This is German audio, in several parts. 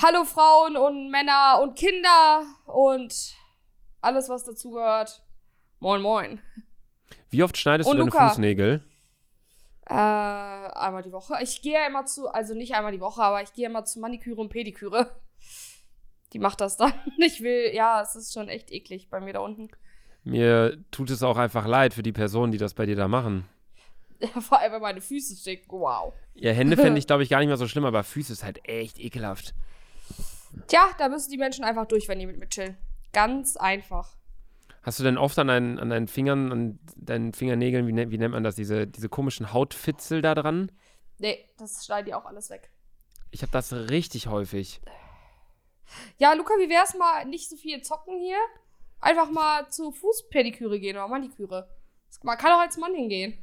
Hallo Frauen und Männer und Kinder und alles, was dazugehört. Moin, moin. Wie oft schneidest Und du deine Luca. Fußnägel? Äh, einmal die Woche. Ich gehe ja immer zu, also nicht einmal die Woche, aber ich gehe immer zu Maniküre und Pediküre. Die macht das dann. Ich will, ja, es ist schon echt eklig bei mir da unten. Mir tut es auch einfach leid für die Personen, die das bei dir da machen. Vor allem, wenn meine Füße sticken. Wow. Ja, Hände fände ich, glaube ich, gar nicht mehr so schlimm, aber Füße ist halt echt ekelhaft. Tja, da müssen die Menschen einfach durch, wenn die mit mir chillen. Ganz einfach. Hast du denn oft an deinen, an deinen Fingern, an deinen Fingernägeln, wie, ne- wie nennt man das, diese, diese komischen Hautfitzel da dran? Nee, das schneiden die auch alles weg. Ich habe das richtig häufig. Ja, Luca, wie wär's mal nicht so viel zocken hier? Einfach mal zu Fußpediküre gehen oder Maniküre. Man kann auch als Mann hingehen.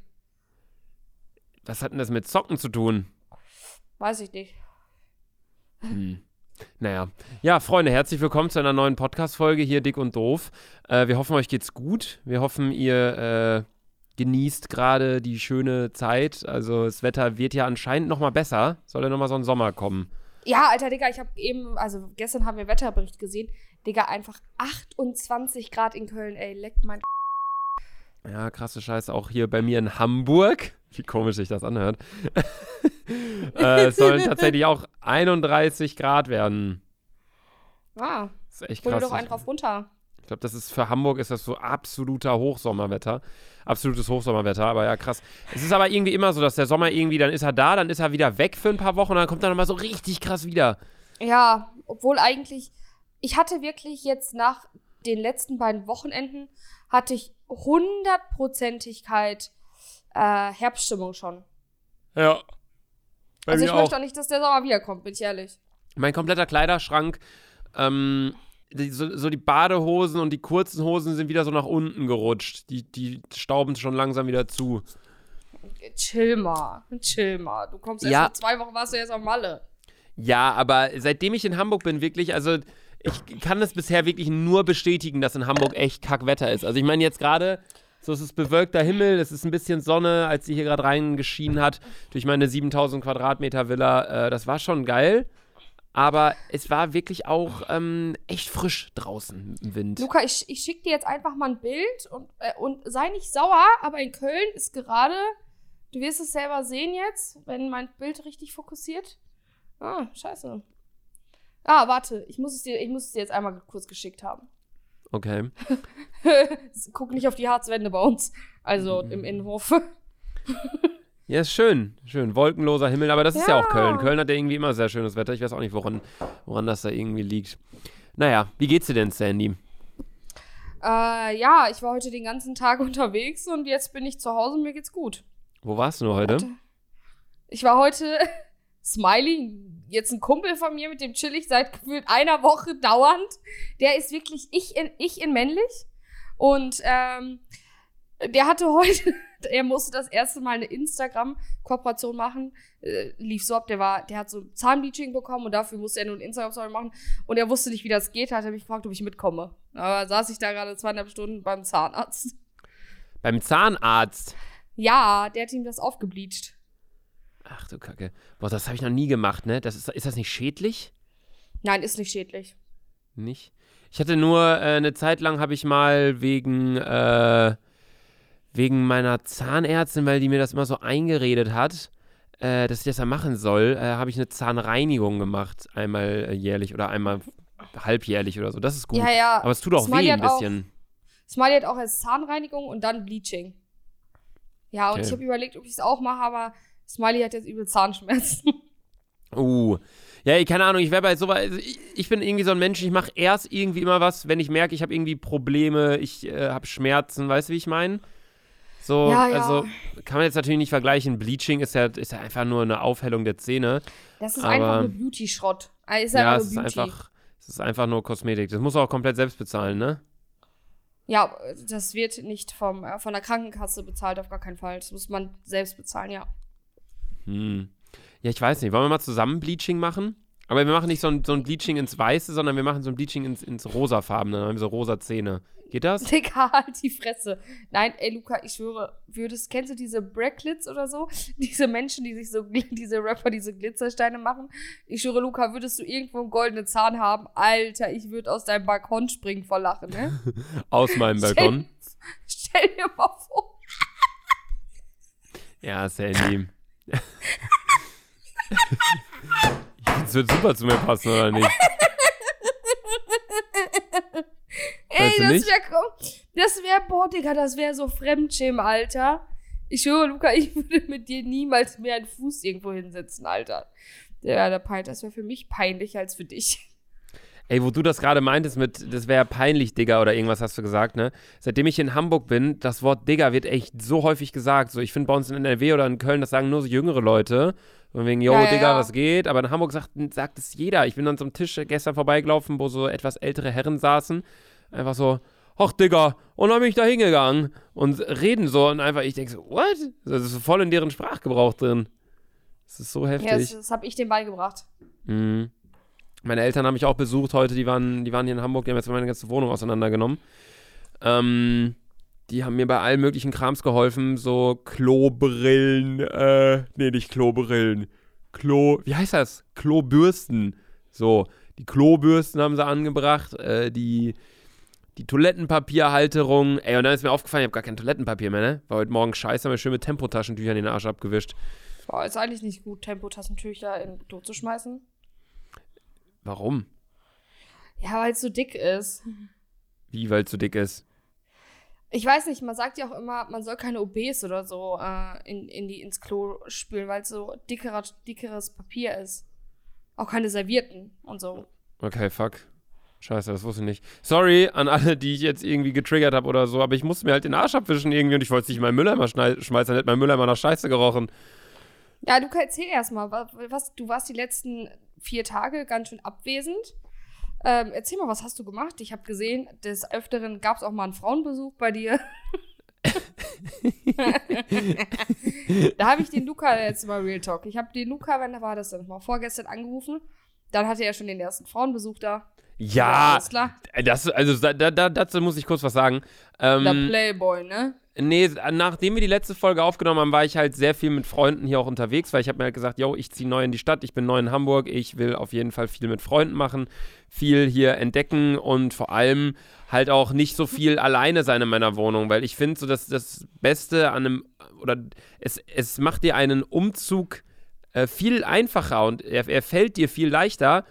Was hat denn das mit Socken zu tun? Weiß ich nicht. Hm. Naja. Ja, Freunde, herzlich willkommen zu einer neuen Podcast-Folge hier, Dick und Doof. Äh, wir hoffen, euch geht's gut. Wir hoffen, ihr äh, genießt gerade die schöne Zeit. Also, das Wetter wird ja anscheinend noch mal besser. Soll ja noch mal so ein Sommer kommen. Ja, Alter, Digga, ich habe eben, also gestern haben wir Wetterbericht gesehen. Digga, einfach 28 Grad in Köln, ey, leckt mein. Ja, krasse Scheiße. Auch hier bei mir in Hamburg. Wie komisch sich das anhört. es sollen tatsächlich auch 31 Grad werden. Ah, Das ist echt hol krass. doch einen drauf runter. Ich glaube, das ist für Hamburg ist das so absoluter Hochsommerwetter. Absolutes Hochsommerwetter, aber ja, krass. Es ist aber irgendwie immer so, dass der Sommer irgendwie, dann ist er da, dann ist er wieder weg für ein paar Wochen und dann kommt er nochmal so richtig krass wieder. Ja, obwohl eigentlich, ich hatte wirklich jetzt nach den letzten beiden Wochenenden, hatte ich Hundertprozentigkeit äh, Herbststimmung schon. Ja. Bei also ich möchte auch nicht, dass der Sommer wiederkommt, bin ich ehrlich. Mein kompletter Kleiderschrank, ähm, die, so, so die Badehosen und die kurzen Hosen sind wieder so nach unten gerutscht. Die, die stauben schon langsam wieder zu. Chill mal, chill mal. Du kommst erst Ja. in zwei Wochen, warst du jetzt auf Malle. Ja, aber seitdem ich in Hamburg bin, wirklich, also ich kann das bisher wirklich nur bestätigen, dass in Hamburg echt Kackwetter ist. Also ich meine jetzt gerade, so es ist bewölkter Himmel, es ist ein bisschen Sonne, als sie hier gerade reingeschienen hat, durch meine 7000 Quadratmeter Villa. Äh, das war schon geil. Aber es war wirklich auch ähm, echt frisch draußen im Wind. Luca, ich, ich schicke dir jetzt einfach mal ein Bild und, äh, und sei nicht sauer, aber in Köln ist gerade, du wirst es selber sehen jetzt, wenn mein Bild richtig fokussiert. Ah, scheiße. Ah, warte, ich muss es dir, ich muss es dir jetzt einmal kurz geschickt haben. Okay. Guck nicht auf die Harzwände bei uns, also im Innenhof. Ja, ist schön. Schön. Wolkenloser Himmel, aber das ist ja auch Köln. Köln hat ja irgendwie immer sehr schönes Wetter. Ich weiß auch nicht, woran, woran das da irgendwie liegt. Naja, wie geht's dir denn, Sandy? Äh, ja, ich war heute den ganzen Tag unterwegs und jetzt bin ich zu Hause und mir geht's gut. Wo warst du heute? Ich war heute Smiley, jetzt ein Kumpel von mir, mit dem chill ich seit gefühlt einer Woche dauernd. Der ist wirklich ich in, ich in männlich. Und ähm, der hatte heute, er musste das erste Mal eine Instagram-Kooperation machen. Äh, lief so ab, der war, der hat so Zahnbleaching bekommen und dafür musste er nur ein Instagram-Story machen. Und er wusste nicht, wie das geht, hat er mich gefragt, ob ich mitkomme. Aber saß ich da gerade zweieinhalb Stunden beim Zahnarzt. Beim Zahnarzt. Ja, der hat ihm das aufgebleacht. Ach du Kacke. Boah, das habe ich noch nie gemacht, ne? Das ist, ist das nicht schädlich? Nein, ist nicht schädlich. Nicht? Ich hatte nur äh, eine Zeit lang habe ich mal wegen äh, wegen meiner Zahnärztin, weil die mir das immer so eingeredet hat, äh, dass ich das ja machen soll, äh, habe ich eine Zahnreinigung gemacht, einmal äh, jährlich oder einmal halbjährlich oder so. Das ist gut. Ja, ja. Aber es tut auch Smiley weh ein hat auch- bisschen. Smiley hat auch erst Zahnreinigung und dann Bleaching. Ja, und Okay. ich habe überlegt, ob ich es auch mache, aber Smiley hat jetzt übel Zahnschmerzen. Uh. Ja, ich- keine Ahnung, ich wäre bei sowas, also ich, ich bin irgendwie so ein Mensch, ich mache erst irgendwie immer was, wenn ich merke, ich habe irgendwie Probleme, ich äh, habe Schmerzen, weißt du, wie ich meine? So, Ja, ja. also kann man jetzt natürlich nicht vergleichen. Bleaching ist ja, ist ja einfach nur eine Aufhellung der Zähne. Das ist Aber- einfach nur Beauty-Schrott. Also ist ja, einfach es nur ist einfach, es ist einfach nur Kosmetik. Das muss auch komplett selbst bezahlen, ne? Ja, das wird nicht vom, äh, von der Krankenkasse bezahlt, auf gar keinen Fall. Das muss man selbst bezahlen, ja. Hm. Ja, ich weiß nicht. Wollen wir mal zusammen Bleaching machen? Aber wir machen nicht so ein, so ein Bleaching ins Weiße, sondern wir machen so ein Bleaching ins, ins Rosafarbene. Dann haben wir so rosa Zähne. Geht das? Digga, halt die Fresse. Nein, ey, Luca, ich schwöre, würdest, kennst du diese Bracklets oder so? Diese Menschen, die sich so, diese Rapper, diese Glitzersteine machen. Ich schwöre, Luca, würdest du irgendwo einen goldenen Zahn haben? Alter, ich würde aus deinem Balkon springen vor Lachen, ne? Aus meinem Balkon? Stell, stell dir mal vor. Ja, Sandy. Das wird super zu mir passen, oder nicht? Ey, Weißt du das wäre, das wäre, boah, Digga, das wäre so Fremdschämen, Alter. Ich schwöre, Luca, ich würde mit dir niemals mehr einen Fuß irgendwo hinsetzen, Alter. Der, der Pein, das wäre für mich peinlicher als für dich. Ey, wo du das gerade meintest mit, das wäre peinlich, Digga, oder irgendwas hast du gesagt, ne? Seitdem ich in Hamburg bin, das Wort Digga wird echt so häufig gesagt. So, ich finde bei uns in NRW oder in Köln, das sagen nur so jüngere Leute. Von wegen, yo, Ja, Digga, ja. was geht? Aber in Hamburg sagt, sagt es jeder. Ich bin an so einem Tisch gestern vorbeigelaufen, wo so etwas ältere Herren saßen. Einfach so, ach, Digga, und dann bin ich da hingegangen. Und reden so und einfach, ich denke so, what? Das ist voll in deren Sprachgebrauch drin. Das ist so heftig. Ja, das, das habe ich dem beigebracht. Mhm. Meine Eltern haben mich auch besucht heute, die waren, die waren hier in Hamburg, die haben jetzt meine ganze Wohnung auseinandergenommen. Ähm, die haben mir bei allen möglichen Krams geholfen, so Klobrillen, äh, nee, nicht Klobrillen, Klo, wie heißt das? Klobürsten. So, die Klobürsten haben sie angebracht, äh, die, die Toilettenpapierhalterung. Ey, und dann ist mir aufgefallen, ich habe gar kein Toilettenpapier mehr, ne? War heute Morgen scheiße, haben mir schön mit Tempotaschentüchern den Arsch abgewischt. Boah, ist eigentlich nicht gut, Tempotaschentücher in Klo zu schmeißen. Warum? Ja, weil es so dick ist. Wie, weil es zu dick ist? Ich weiß nicht, man sagt ja auch immer, man soll keine OBs oder so äh, in, in die, ins Klo spülen, weil es so dickerer, dickeres Papier ist. Auch keine Servierten und so. Okay, fuck. Scheiße, das wusste ich nicht. Sorry an alle, die ich jetzt irgendwie getriggert habe oder so, aber ich musste mir halt den Arsch abwischen irgendwie und ich wollte es nicht in meinen Mülleimer schmeißen, dann hätte mein Mülleimer nach Scheiße gerochen. Ja, du erzähl erstmal, was, du warst die letzten vier Tage ganz schön abwesend. Ähm, erzähl mal, was hast du gemacht? Ich habe gesehen, des Öfteren gab es auch mal einen Frauenbesuch bei dir. da habe ich den Luca jetzt mal Real Talk. Ich habe den Luca, wann war das denn? Mal vorgestern angerufen. Dann hatte er schon den ersten Frauenbesuch da. Ja, alles klar. das, also da, da, da, dazu muss ich kurz was sagen. Der Ähm, Playboy, ne? Nee, nachdem wir die letzte Folge aufgenommen haben, war ich halt sehr viel mit Freunden hier auch unterwegs, weil ich habe mir halt gesagt, yo, ich ziehe neu in die Stadt, ich bin neu in Hamburg, ich will auf jeden Fall viel mit Freunden machen, viel hier entdecken und vor allem halt auch nicht so viel alleine sein in meiner Wohnung, weil ich finde so, dass das Beste an einem, oder es, es macht dir einen Umzug äh, viel einfacher und er, er fällt dir viel leichter,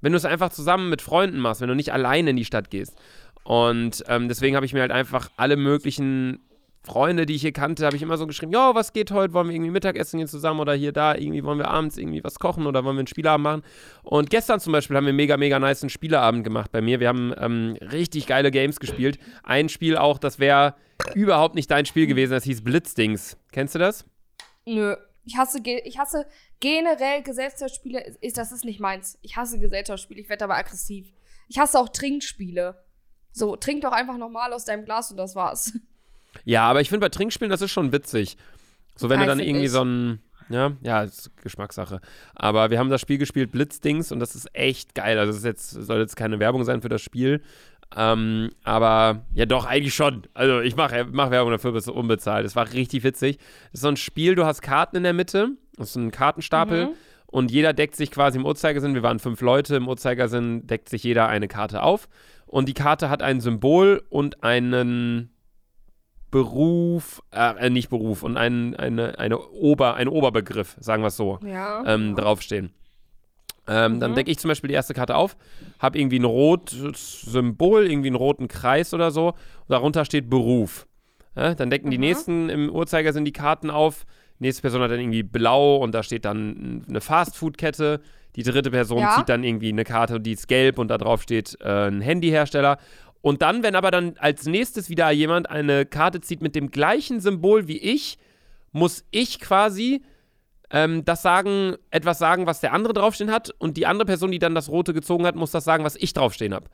wenn du es einfach zusammen mit Freunden machst, wenn du nicht alleine in die Stadt gehst. Und ähm, deswegen habe ich mir halt einfach alle möglichen Freunde, die ich hier kannte, habe ich immer so geschrieben, jo, was geht heute? Wollen wir irgendwie Mittagessen gehen zusammen oder hier, da, irgendwie wollen wir abends irgendwie was kochen oder wollen wir einen Spieleabend machen? Und gestern zum Beispiel haben wir mega, mega nice einen Spieleabend gemacht bei mir. Wir haben ähm, richtig geile Games gespielt. Ein Spiel auch, das wäre überhaupt nicht dein Spiel gewesen, das hieß Blitzdings. Kennst du das? Nö. Ich hasse, ich hasse generell Gesellschaftsspiele. Das ist nicht meins. Ich hasse Gesellschaftsspiele. Ich werde aber aggressiv. Ich hasse auch Trinkspiele. So, trink doch einfach normal aus deinem Glas und das war's. Ja, aber ich finde bei Trinkspielen, das ist schon witzig. So, wenn Ja, du dann irgendwie ich. so ein. Ja, ja, ist Geschmackssache. Aber wir haben das Spiel gespielt, Blitzdings, und das ist echt geil. Also, es jetzt, soll jetzt keine Werbung sein für das Spiel. Ähm, aber ja, doch, eigentlich schon. Also, ich mache mach Werbung dafür, bis unbezahlt. Es war richtig witzig. Das ist so ein Spiel, du hast Karten in der Mitte. Das ist ein Kartenstapel. Mhm. Und jeder deckt sich quasi im Uhrzeigersinn. Wir waren fünf Leute. Im Uhrzeigersinn deckt sich jeder eine Karte auf. Und die Karte hat ein Symbol und einen Beruf, äh, nicht Beruf, und ein, eine, eine Ober, ein Oberbegriff, sagen wir es so, Ja. ähm, draufstehen. Ähm, Dann Mhm. decke ich zum Beispiel die erste Karte auf, habe irgendwie ein rotes Symbol, irgendwie einen roten Kreis oder so, und darunter steht Beruf. Ja, dann decken die Mhm. nächsten im Uhrzeigersinn die Karten auf. Nächste Person hat dann irgendwie blau und da steht dann eine Fastfood-Kette. Die dritte Person Ja. zieht dann irgendwie eine Karte, die ist gelb und da drauf steht äh, ein Handyhersteller. Und dann, wenn aber dann als nächstes wieder jemand eine Karte zieht mit dem gleichen Symbol wie ich, muss ich quasi ähm, das sagen, etwas sagen, was der andere draufstehen hat. Und die andere Person, die dann das Rote gezogen hat, muss das sagen, was ich draufstehen habe.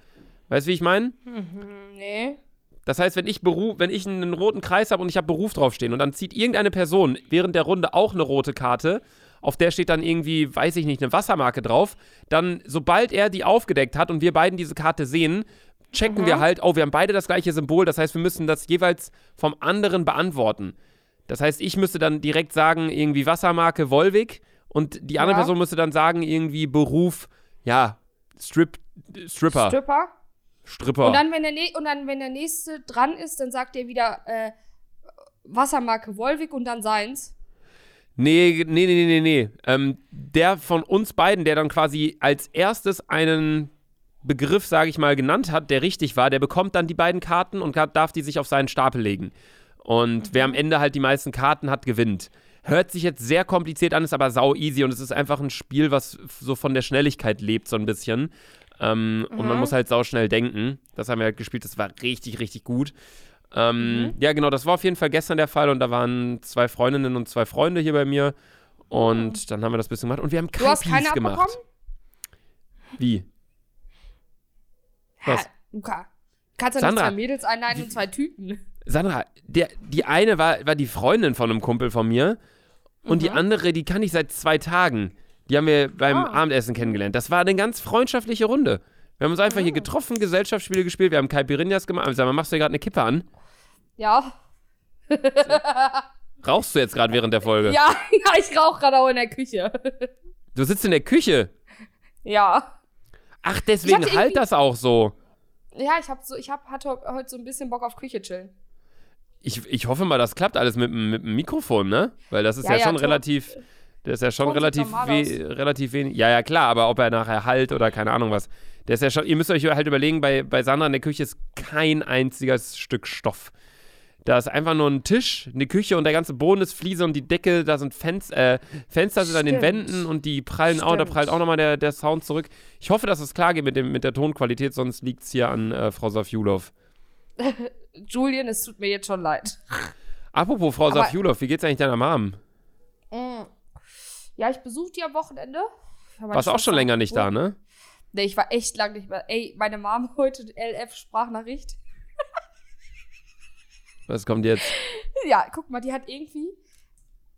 Weißt du, wie ich meine? Mhm, nee. Das heißt, wenn ich Beruf, wenn ich einen roten Kreis habe und ich habe Beruf draufstehen und dann zieht irgendeine Person während der Runde auch eine rote Karte, auf der steht dann irgendwie, weiß ich nicht, eine Wassermarke drauf. Dann, sobald er die aufgedeckt hat und wir beiden diese Karte sehen, checken Mhm. wir halt, oh, wir haben beide das gleiche Symbol. Das heißt, wir müssen das jeweils vom anderen beantworten. Das heißt, ich müsste dann direkt sagen, irgendwie Wassermarke Volvic und die andere Ja. Person müsste dann sagen, irgendwie Beruf, ja, Strip, Stripper, Stripper. Stripper. Und dann, wenn der, und dann, wenn der nächste dran ist, dann sagt er wieder äh, Wassermarke Wolwig und dann seins. Nee, nee, nee, nee, nee. Ähm, der von uns beiden, der dann quasi als erstes einen Begriff, sage ich mal, genannt hat, der richtig war, der bekommt dann die beiden Karten und darf die sich auf seinen Stapel legen. Und wer am Ende halt die meisten Karten hat, gewinnt. Hört sich jetzt sehr kompliziert an, ist aber sau easy und es ist einfach ein Spiel, was so von der Schnelligkeit lebt, so ein bisschen. Ähm, Und man muss halt sau schnell denken. Das haben wir halt gespielt, das war richtig, richtig gut. Ähm, Ja, genau, das war auf jeden Fall gestern der Fall und da waren zwei Freundinnen und zwei Freunde hier bei mir. Und dann haben wir das bisschen gemacht und wir haben keine gemacht. abbekommen? Wie? Was? Luca. Kannst du Sandra, nicht zwei Mädels einladen und zwei Typen? Sandra, der, die eine war, war die Freundin von einem Kumpel von mir und die andere, die kann ich seit zwei Tagen. Die haben wir beim Ah. Abendessen kennengelernt. Das war eine ganz freundschaftliche Runde. Wir haben uns einfach hier getroffen, Gesellschaftsspiele gespielt, wir haben Caipirinhas gemacht. Sag mal, machst du dir gerade eine Kippe an? Ja. Rauchst du jetzt gerade während der Folge? Ja, ja, ich rauche gerade auch in der Küche. Du sitzt in der Küche. ja. Ach, deswegen halt das auch so. Ja, ich hab so, ich hab, hatte heute so ein bisschen Bock auf Küche chillen. Ich, ich hoffe mal, das klappt alles mit, dem- mit dem Mikrofon, ne? Weil das ist ja, Ja, ja, schon relativ. Der ist ja schon relativ, we relativ wenig. Ja, ja, klar, aber ob er nachher halt oder keine Ahnung was. Der ist ja schon. Ihr müsst euch halt überlegen, bei, bei Sandra in der Küche ist kein einziges Stück Stoff. Da ist einfach nur ein Tisch, eine Küche und der ganze Boden ist Fliese und die Decke, da sind Fenster, äh, Fenster sind an den Stimmt. Wänden und die prallen auch, da Stimmt. prallt auch nochmal der, der Sound zurück. Ich hoffe, dass es klar geht mit, dem, mit der Tonqualität, sonst liegt es hier an äh, Frau Safjulov. Julian, es tut mir jetzt schon leid. Apropos Frau Aber- Safjulov, wie geht's eigentlich deiner Mom? Ja, ich besuche die am Wochenende. Warst auch schon länger nicht da, ne? Nee, ich war echt lang nicht mehr. Ey, meine Mom heute LF-Sprachnachricht. Was kommt jetzt? Ja, guck mal, die hat irgendwie.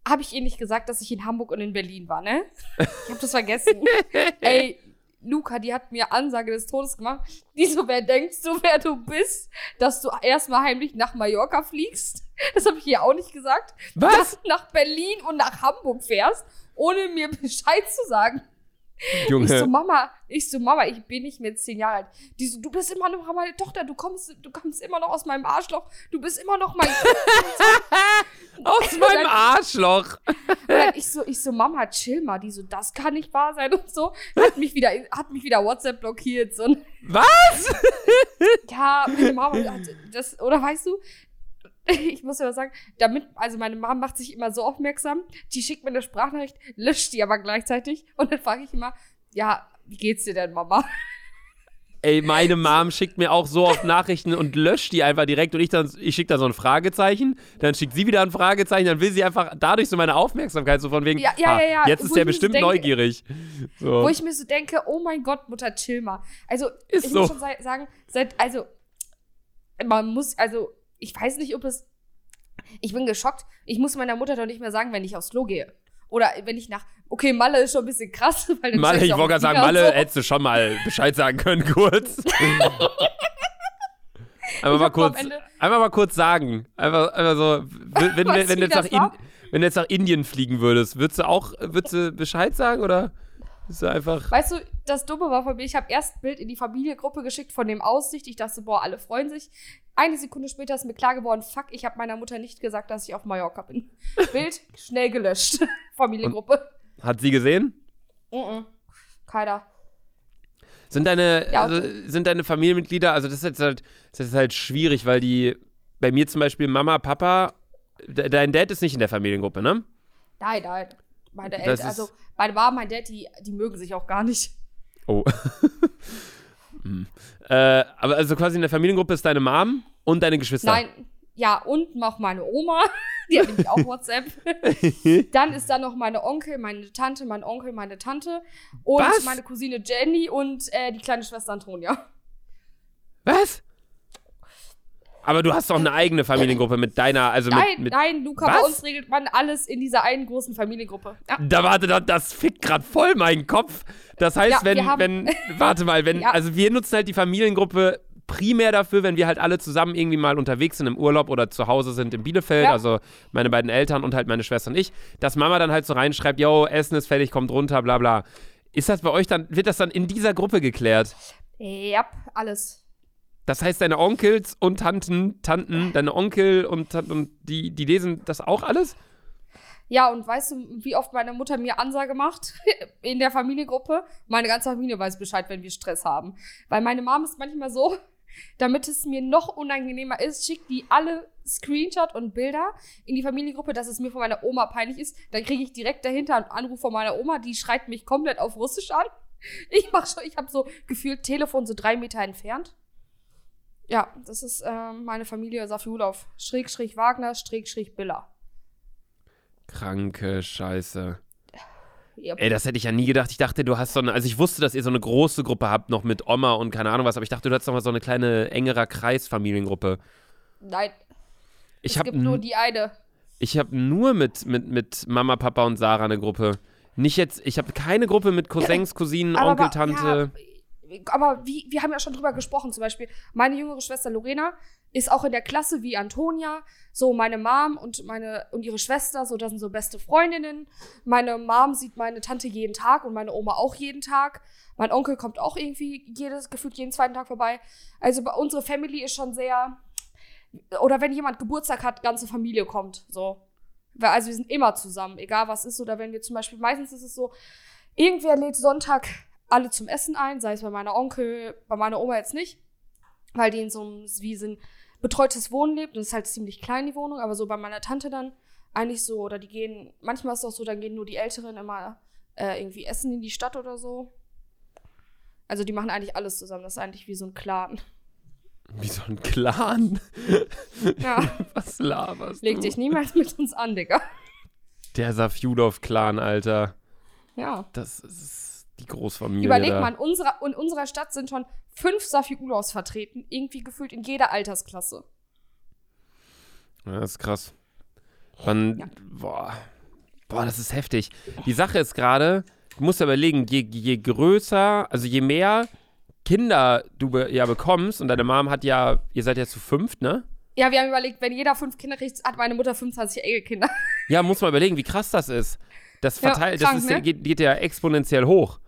Habe ich ihr nicht gesagt, dass ich in Hamburg und in Berlin war, ne? Ich habe das vergessen. Ey, Luca, die hat mir Ansage des Todes gemacht. Die so, wer denkst du, wer du bist, dass du erstmal heimlich nach Mallorca fliegst? Das habe ich ihr auch nicht gesagt. Was? Dass du nach Berlin und nach Hamburg fährst, ohne mir Bescheid zu sagen. Junge. Ich so, Mama, ich so, Mama, ich bin nicht mehr zehn Jahre alt. Die so, du bist immer noch meine Tochter, du kommst, du kommst immer noch aus meinem Arschloch, du bist immer noch mein Aus meinem Arschloch. Ich so, ich so, Mama, chill mal. Die so, das kann nicht wahr sein und so. Hat mich wieder, hat mich wieder WhatsApp blockiert. So, Was? ja, meine Mama das, oder weißt du, ich muss ja sagen, damit, also meine Mama macht sich immer so aufmerksam, die schickt mir eine Sprachnachricht, löscht die aber gleichzeitig und dann frage ich immer, ja, wie geht's dir denn, Mama? Ey, meine Mom schickt mir auch so oft Nachrichten und löscht die einfach direkt und ich dann, ich schicke da so ein Fragezeichen, dann schickt sie wieder ein Fragezeichen, dann will sie einfach dadurch so meine Aufmerksamkeit so von wegen, Ja, ja, ja, ja. jetzt ist der mir so bestimmt denke- neugierig. So. Wo ich mir so denke, oh mein Gott, Mutter, chill mal. Also, Ist ich so. muss schon sagen, seit, also, man muss, also, ich weiß nicht, ob es, ich bin geschockt. Ich muss meiner Mutter doch nicht mehr sagen, wenn ich aufs Klo gehe. Oder wenn ich nach, okay, Malle ist schon ein bisschen krass, weil dann Malle, ich wollte gerade sagen, Malle, so. hättest du schon mal Bescheid sagen können, kurz. Einfach mal kurz, einfach mal kurz sagen. Einfach, einfach so, wenn, wenn, wenn, du jetzt nach? In, wenn du jetzt nach Indien fliegen würdest, würdest du auch, würdest du Bescheid sagen oder bist du einfach, Weißt du, das Dumme war von mir, ich habe erst ein Bild in die Familiengruppe geschickt von dem Aussicht. Ich dachte, boah, alle freuen sich. Eine Sekunde später ist mir klar geworden, fuck, ich habe meiner Mutter nicht gesagt, dass ich auf Mallorca bin. Bild schnell gelöscht. Familiengruppe. hat sie gesehen? Mhm. Keiner. Sind deine, Ja, also, sind deine Familienmitglieder, also das ist jetzt halt, das ist halt schwierig, weil die, bei mir zum Beispiel Mama, Papa, de- dein Dad ist nicht in der Familiengruppe, ne? Nein, nein. Meine Das Eltern, also meine Mama, mein Dad, die, die mögen sich auch gar nicht. Oh. Hm. äh, aber also quasi in der Familiengruppe ist deine Mom und deine Geschwister. Nein, ja, und noch meine Oma, die hat nämlich auch WhatsApp. Dann ist da noch meine Onkel, meine Tante, mein Onkel, meine Tante und Was? meine Cousine Jenny und äh, die kleine Schwester Antonia. Was? Aber du hast doch eine eigene Familiengruppe mit deiner, also Nein, mit, nein, Luca, Was? bei uns regelt man alles in dieser einen großen Familiengruppe. Ja. Da warte, das, das fickt gerade voll meinen Kopf. Das heißt, Ja, wenn, wenn, warte mal, wenn, Ja. also wir nutzen halt die Familiengruppe primär dafür, wenn wir halt alle zusammen irgendwie mal unterwegs sind im Urlaub oder zu Hause sind in Bielefeld, Ja. also meine beiden Eltern und halt meine Schwester und ich, dass Mama dann halt so reinschreibt, yo, Essen ist fertig, kommt runter, bla bla. Ist das bei euch dann, wird das dann in dieser Gruppe geklärt? Ja, alles. Das heißt, deine Onkels und Tanten, Tanten, deine Onkel und, Tanten, die, die lesen das auch alles? Ja, und weißt du, wie oft meine Mutter mir Ansage macht in der Familiengruppe? Meine ganze Familie weiß Bescheid, wenn wir Stress haben. Weil meine Mom ist manchmal so, damit es mir noch unangenehmer ist, schickt die alle Screenshot und Bilder in die Familiengruppe, dass es mir von meiner Oma peinlich ist. Dann kriege ich direkt dahinter einen Anruf von meiner Oma, die schreit mich komplett auf Russisch an. Ich mach schon, ich habe so gefühlt Telefon so drei Meter entfernt. Ja, das ist ähm, meine Familie Safiulov. Schräg, schräg Wagner, schräg, schräg Biller. Kranke Scheiße. Ja. Ey, das hätte ich ja nie gedacht. Ich dachte, du hast so eine, also ich wusste, dass ihr so eine große Gruppe habt, noch mit Oma und keine Ahnung was, aber ich dachte, du hast noch mal so eine kleine, engerer Kreis-Familiengruppe. Nein, Ich es habe gibt nur die eine. ich hab nur mit, mit, mit Mama, Papa und Sarah eine Gruppe. Nicht jetzt, ich habe keine Gruppe mit Cousins, Cousinen, Aber Onkel, wa- Tante. Ja, aber wie, wir haben ja schon drüber gesprochen, zum Beispiel, meine jüngere Schwester Lorena ist auch in der Klasse wie Antonia. So, meine Mom und meine und ihre Schwester, so, das sind so beste Freundinnen. Meine Mom sieht meine Tante jeden Tag und meine Oma auch jeden Tag. Mein Onkel kommt auch irgendwie jedes, gefühlt jeden zweiten Tag vorbei. Also unsere Family ist schon sehr. Oder wenn jemand Geburtstag hat, ganze Familie kommt. So. Also wir sind immer zusammen, egal was ist. Oder wenn wir zum Beispiel, meistens ist es so, irgendwer lädt Sonntag alle zum Essen ein, sei es bei meiner Onkel, bei meiner Oma jetzt nicht, weil die in so einem, wie so ein betreutes Wohnen lebt und es ist halt ziemlich klein, die Wohnung, aber so bei meiner Tante dann eigentlich so, oder die gehen, manchmal ist es auch so, dann gehen nur die Älteren immer äh, irgendwie essen in die Stadt oder so. Also die machen eigentlich alles zusammen, das ist eigentlich wie so ein Clan. Wie so ein Clan. Ja, Was laberst leg du? dich niemals mit uns an, Digga. Der Safjudov-Clan, Alter. Ja. Das ist die Großfamilie. Überleg da. mal, in unserer, in unserer Stadt sind schon fünf Safi-Ulos vertreten, irgendwie gefühlt in jeder Altersklasse. Ja, das ist krass. Wann, Ja. boah, boah, das ist heftig. Die Sache ist gerade, du musst ja überlegen, je, je größer, also je mehr Kinder du be ja bekommst, und deine Mom hat ja, ihr seid ja zu fünft, ne? Ja, wir haben überlegt, wenn jeder fünf Kinder kriegt, hat meine Mutter 25 Enkelkinder. Ja, muss man überlegen, wie krass das ist. Das Ja, verteilt, krank, das ist, ne? geht, geht ja exponentiell hoch.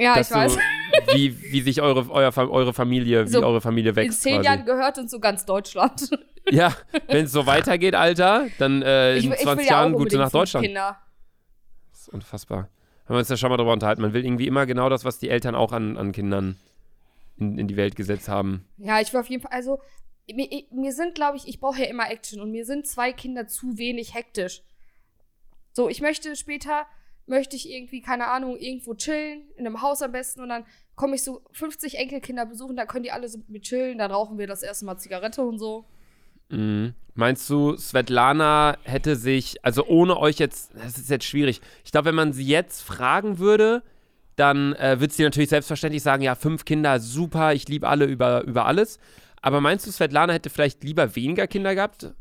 Ja, ich weiß. Du, wie, wie sich eure, euer, eure Familie, wie So, eure Familie In wächst. zehn quasi. Jahren gehört uns so ganz Deutschland. Ja, wenn es so weitergeht, Alter, dann äh, in 20 Jahren gut unbedingt nach Deutschland. Kinder. Das ist unfassbar. Haben wir uns ja schon mal drüber unterhalten. Man will irgendwie immer genau das, was die Eltern auch an, an Kindern in, in die Welt gesetzt haben. Ja, ich will auf jeden Fall, also, mir, mir sind, glaube ich, ich brauche ja immer Action und mir sind zwei Kinder zu wenig hektisch. So, ich möchte später, möchte ich irgendwie, keine Ahnung, irgendwo chillen, in einem Haus am besten und dann komme ich so 50 Enkelkinder besuchen, da können die alle so mit mir chillen, dann rauchen wir das erste Mal Zigarette und so. Mhm. Meinst du, Svetlana hätte sich, also ohne euch jetzt, das ist jetzt schwierig. Ich glaube, wenn man sie jetzt fragen würde, dann äh, wird sie natürlich selbstverständlich sagen, ja, fünf Kinder, super, ich liebe alle über, über alles. Aber meinst du, Svetlana hätte vielleicht lieber weniger Kinder gehabt?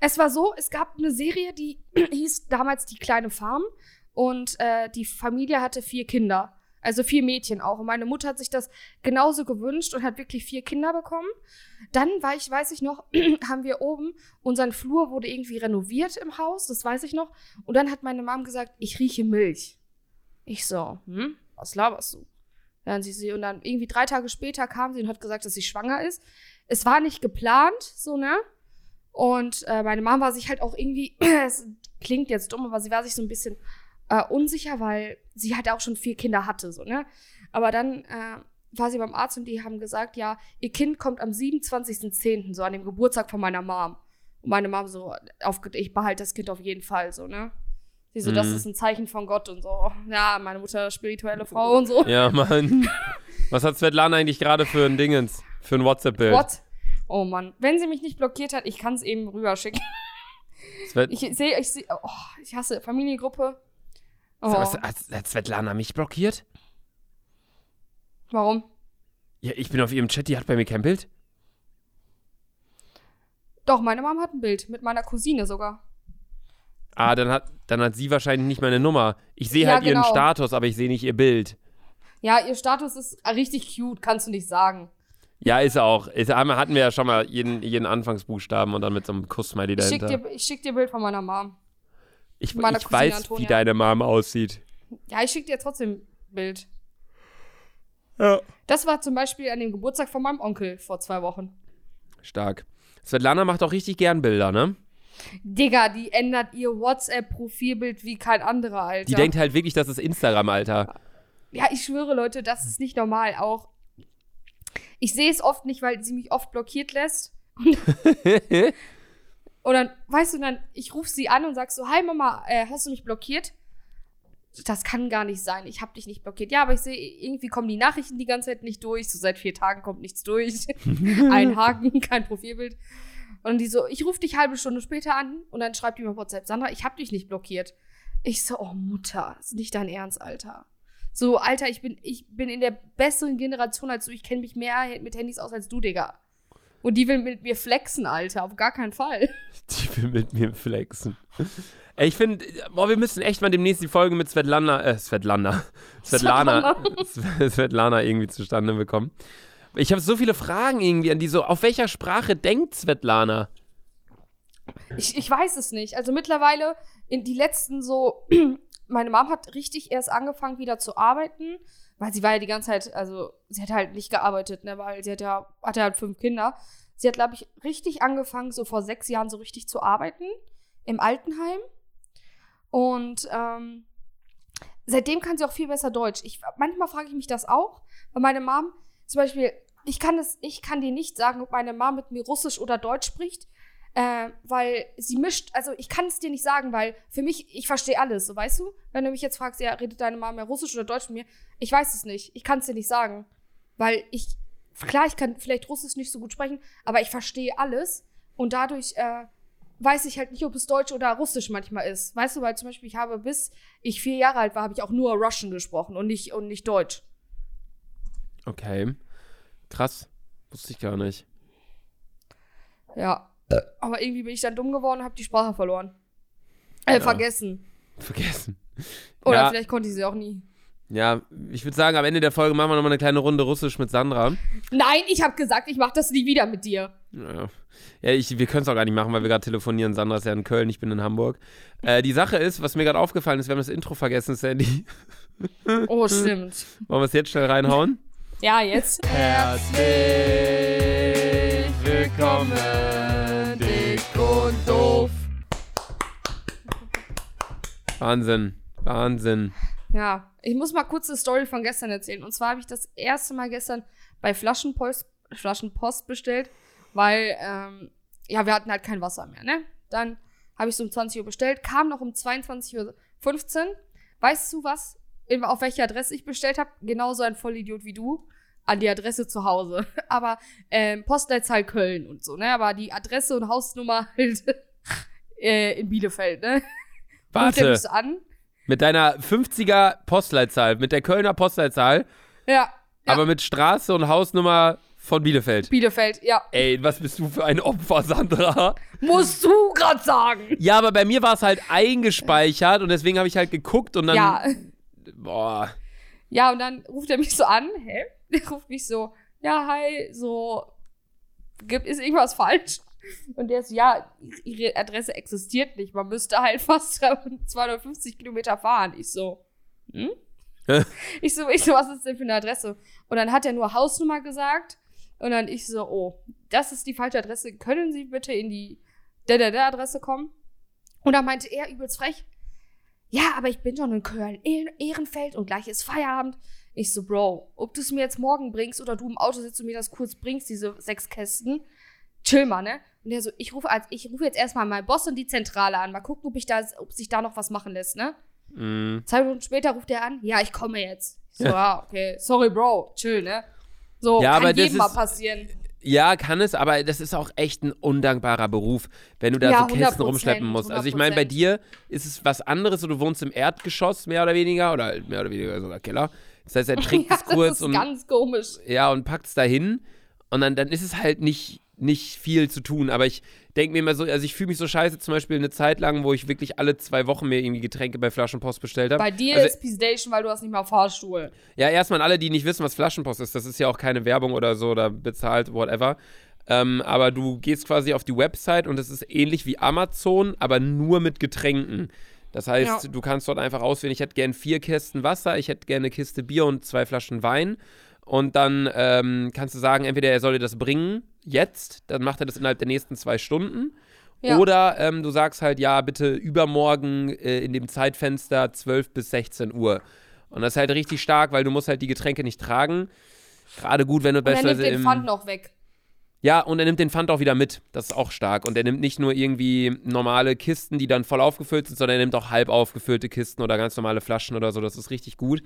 Es war so, es gab eine Serie, die hieß damals Die kleine Farm und äh, die Familie hatte vier Kinder. Also vier Mädchen auch. Und meine Mutter hat sich das genauso gewünscht und hat wirklich vier Kinder bekommen. Dann war ich, weiß ich noch, haben wir oben, unseren Flur wurde irgendwie renoviert im Haus, das weiß ich noch. Und dann hat meine Mom gesagt, ich rieche Milch. Ich so, hm, was laberst du? Dann sie sie und dann irgendwie drei Tage später kam sie und hat gesagt, dass sie schwanger ist. Es war nicht geplant, so ne? Und äh, meine Mom war sich halt auch irgendwie, es klingt jetzt dumm, aber sie war sich so ein bisschen äh, unsicher, weil sie halt auch schon vier Kinder hatte, so, ne? Aber dann äh, war sie beim Arzt und die haben gesagt, ja, ihr Kind kommt am 27.10., so an dem Geburtstag von meiner Mom. Und meine Mom so, auf, ich behalte das Kind auf jeden Fall, so, ne? Sie so, das Mhm. ist ein Zeichen von Gott und so. Ja, meine Mutter spirituelle Frau und so. Ja, Mann. Was hat Svetlana eigentlich gerade für ein Dingens? Für ein WhatsApp-Bild? What? Oh Mann. Wenn sie mich nicht blockiert hat, ich kann es eben rüberschicken. Svet Ich sehe, ich sehe, oh, ich hasse Familiengruppe. Oh, Was, hat, hat Svetlana mich blockiert? warum? Ja, ich bin auf ihrem Chat, die hat bei mir kein Bild. Doch, meine Mom hat ein Bild. Mit meiner Cousine sogar. Ah, dann hat, dann hat sie wahrscheinlich nicht meine Nummer. Ich sehe Ja, halt ihren genau. Status, aber ich sehe nicht ihr Bild. Ja, ihr Status ist richtig cute, kannst du nicht sagen. Ja, ist auch. Ist, einmal hatten wir ja schon mal jeden, jeden Anfangsbuchstaben und dann mit so einem Kuss-Smiley Ich schick, dahinter. dir, ich schick dir Bild von meiner Mom. Ich ich weiß, wie Antonia. deine Mom aussieht. Ja, ich schick dir trotzdem ein Bild. Ja. Das war zum Beispiel an dem Geburtstag von meinem Onkel vor zwei Wochen. Stark. Svetlana macht auch richtig gern Bilder, ne? Digga, die ändert ihr WhatsApp-Profilbild wie kein anderer, Alter. Die denkt halt wirklich, das ist Instagram, Alter. Ja, ich schwöre, Leute, das ist nicht normal. Auch ich sehe es oft nicht, weil sie mich oft blockiert lässt. Und dann, weißt du, dann, ich rufe sie an und sag so, hi Mama, äh, hast du mich blockiert? Das kann gar nicht sein. Ich habe dich nicht blockiert. Ja, aber ich sehe, irgendwie kommen die Nachrichten die ganze Zeit nicht durch. So seit vier Tagen kommt nichts durch. Ein Haken, kein Profilbild. Und die so, ich rufe dich halbe Stunde später an und dann schreibt die mir WhatsApp, Sandra, ich habe dich nicht blockiert. Ich so, oh Mutter, ist nicht dein Ernst, Alter. So, Alter, ich bin, ich bin in der besseren Generation als du. Ich kenne mich mehr mit Handys aus als du, Digga. Und die will mit mir flexen, Alter. Auf gar keinen Fall. Die will mit mir flexen. Ich finde, boah, wir müssen echt mal demnächst die Folge mit Svetlana, äh, Svetlana, Svetlana, Sve- Svetlana irgendwie zustande bekommen. Ich habe so viele Fragen irgendwie an die so, auf welcher Sprache denkt Svetlana? Ich, ich weiß es nicht. Also mittlerweile, in die letzten so, meine Mom hat richtig erst angefangen, wieder zu arbeiten, weil sie war ja die ganze Zeit, also sie hat halt nicht gearbeitet, ne, weil sie hat ja, hatte halt fünf Kinder. Sie hat, glaube ich, richtig angefangen, so vor sechs Jahren so richtig zu arbeiten im Altenheim. Und ähm, seitdem kann sie auch viel besser Deutsch. Ich, manchmal frage ich mich das auch, weil meine Mom, zum Beispiel, ich kann, das, ich kann dir nicht sagen, ob meine Mom mit mir Russisch oder Deutsch spricht, äh, weil sie mischt, also ich kann es dir nicht sagen, weil für mich, ich verstehe alles, so weißt du? Wenn du mich jetzt fragst, ja, redet deine Mama mehr Russisch oder Deutsch mit mir? Ich weiß es nicht. Ich kann es dir nicht sagen. Weil ich, klar, ich kann vielleicht Russisch nicht so gut sprechen, aber ich verstehe alles und dadurch äh, weiß ich halt nicht, ob es Deutsch oder Russisch manchmal ist. Weißt du, weil zum Beispiel ich habe, bis ich vier Jahre alt war, habe ich auch nur Russian gesprochen und nicht, und nicht Deutsch. Okay. Krass. Wusste ich gar nicht. Ja. Aber irgendwie bin ich dann dumm geworden und habe die Sprache verloren. Äh, Ja. vergessen. Vergessen. Oder Ja. vielleicht konnte ich sie auch nie. Ja, ich würde sagen, am Ende der Folge machen wir nochmal eine kleine Runde Russisch mit Sandra. Nein, ich habe gesagt, ich mache das nie wieder mit dir. Ja, ja ich, wir können es auch gar nicht machen, weil wir gerade telefonieren. Sandra ist ja in Köln, ich bin in Hamburg. Äh, die Sache ist, was mir gerade aufgefallen ist, wir haben das Intro vergessen, Sandy. Oh, stimmt. Wollen wir es jetzt schnell reinhauen? Ja, jetzt. Herzlich willkommen, Wahnsinn, Wahnsinn. Ja, ich muss mal kurz eine Story von gestern erzählen. Und zwar habe ich das erste Mal gestern bei Flaschenpost, Flaschenpost bestellt, weil, ähm, ja, wir hatten halt kein Wasser mehr, ne? Dann habe ich so um 20 Uhr bestellt, kam noch um 22.15 Uhr. Weißt du was? Auf welche Adresse ich bestellt habe? Genauso ein Vollidiot wie du. An die Adresse zu Hause. Aber ähm, Postleitzahl Köln und so, ne? Aber die Adresse und Hausnummer halt äh, in Bielefeld, ne? Mich so an. mit deiner 50er Postleitzahl, mit der Kölner Postleitzahl, Ja. Ja. aber mit Straße und Hausnummer von Bielefeld. Bielefeld, ja. Ey, was bist du für ein Opfer, Sandra? Musst du grad sagen. Ja, aber bei mir war es halt eingespeichert und deswegen habe ich halt geguckt und dann. ja. Boah. Ja, und dann ruft er mich so an. Hä? Der ruft mich so, ja, hi, so, gibt, ist irgendwas falsch? Und der ist, ja, ihre Adresse existiert nicht. Man müsste halt fast 250 Kilometer fahren. Ich so, hm? ich so, ich so, was ist denn für eine Adresse? Und dann hat er nur Hausnummer gesagt. Und dann ich so, oh, das ist die falsche Adresse. Können Sie bitte in die der, der, der Adresse kommen? Und dann meinte er übelst frech, ja, aber ich bin schon in Köln, Ehren- Ehrenfeld und gleich ist Feierabend. Ich so, Bro, ob du es mir jetzt morgen bringst oder du im Auto sitzt und mir das kurz bringst, diese sechs Kästen, chill mal, ne? Und der so, ich rufe als, ich rufe jetzt erstmal meinen Boss und die Zentrale an. Mal gucken, ob ich da, ob sich da noch was machen lässt, ne? Mm. Zwei Minuten später ruft er an, ja, ich komme jetzt. Ich so, ja, okay, sorry, Bro, chill, ne? So, Ja, kann jedem mal passieren. Ja, kann es, aber das ist auch echt ein undankbarer Beruf, wenn du da Ja, so Kästen 100%, rumschleppen musst. Also ich meine, bei 100%. dir ist es was anderes, so du wohnst im Erdgeschoss, mehr oder weniger, oder mehr oder weniger sogar Keller. Das heißt, er trinkt Ja, es kurz das ist und, ganz komisch. ja, und packt es dahin und dann, dann ist es halt nicht nicht viel zu tun. Aber ich denke mir immer so, also ich fühle mich so scheiße, zum Beispiel eine Zeit lang, wo ich wirklich alle zwei Wochen mir irgendwie Getränke bei Flaschenpost bestellt habe. Bei dir also, ist P-Station, weil du hast nicht mal Fahrstuhl. Ja, erstmal alle, die nicht wissen, was Flaschenpost ist, das ist ja auch keine Werbung oder so oder bezahlt, whatever. Ähm, aber du gehst quasi auf die Website und es ist ähnlich wie Amazon, aber nur mit Getränken. Das heißt, Ja. du kannst dort einfach auswählen, ich hätte gern vier Kisten Wasser, ich hätte gerne eine Kiste Bier und zwei Flaschen Wein. Und dann ähm, kannst du sagen, entweder er soll dir das bringen, jetzt, dann macht er das innerhalb der nächsten zwei Stunden. Ja. Oder ähm, du sagst halt, ja, bitte übermorgen äh, in dem Zeitfenster 12 bis 16 Uhr. Und das ist halt richtig stark, weil du musst halt die Getränke nicht tragen. Gerade gut, wenn du Und er nimmt beispielsweise den. Pfand noch weg. Ja, und er nimmt den Pfand auch wieder mit. Das ist auch stark. Und er nimmt nicht nur irgendwie normale Kisten, die dann voll aufgefüllt sind, sondern er nimmt auch halb aufgefüllte Kisten oder ganz normale Flaschen oder so. Das ist richtig gut.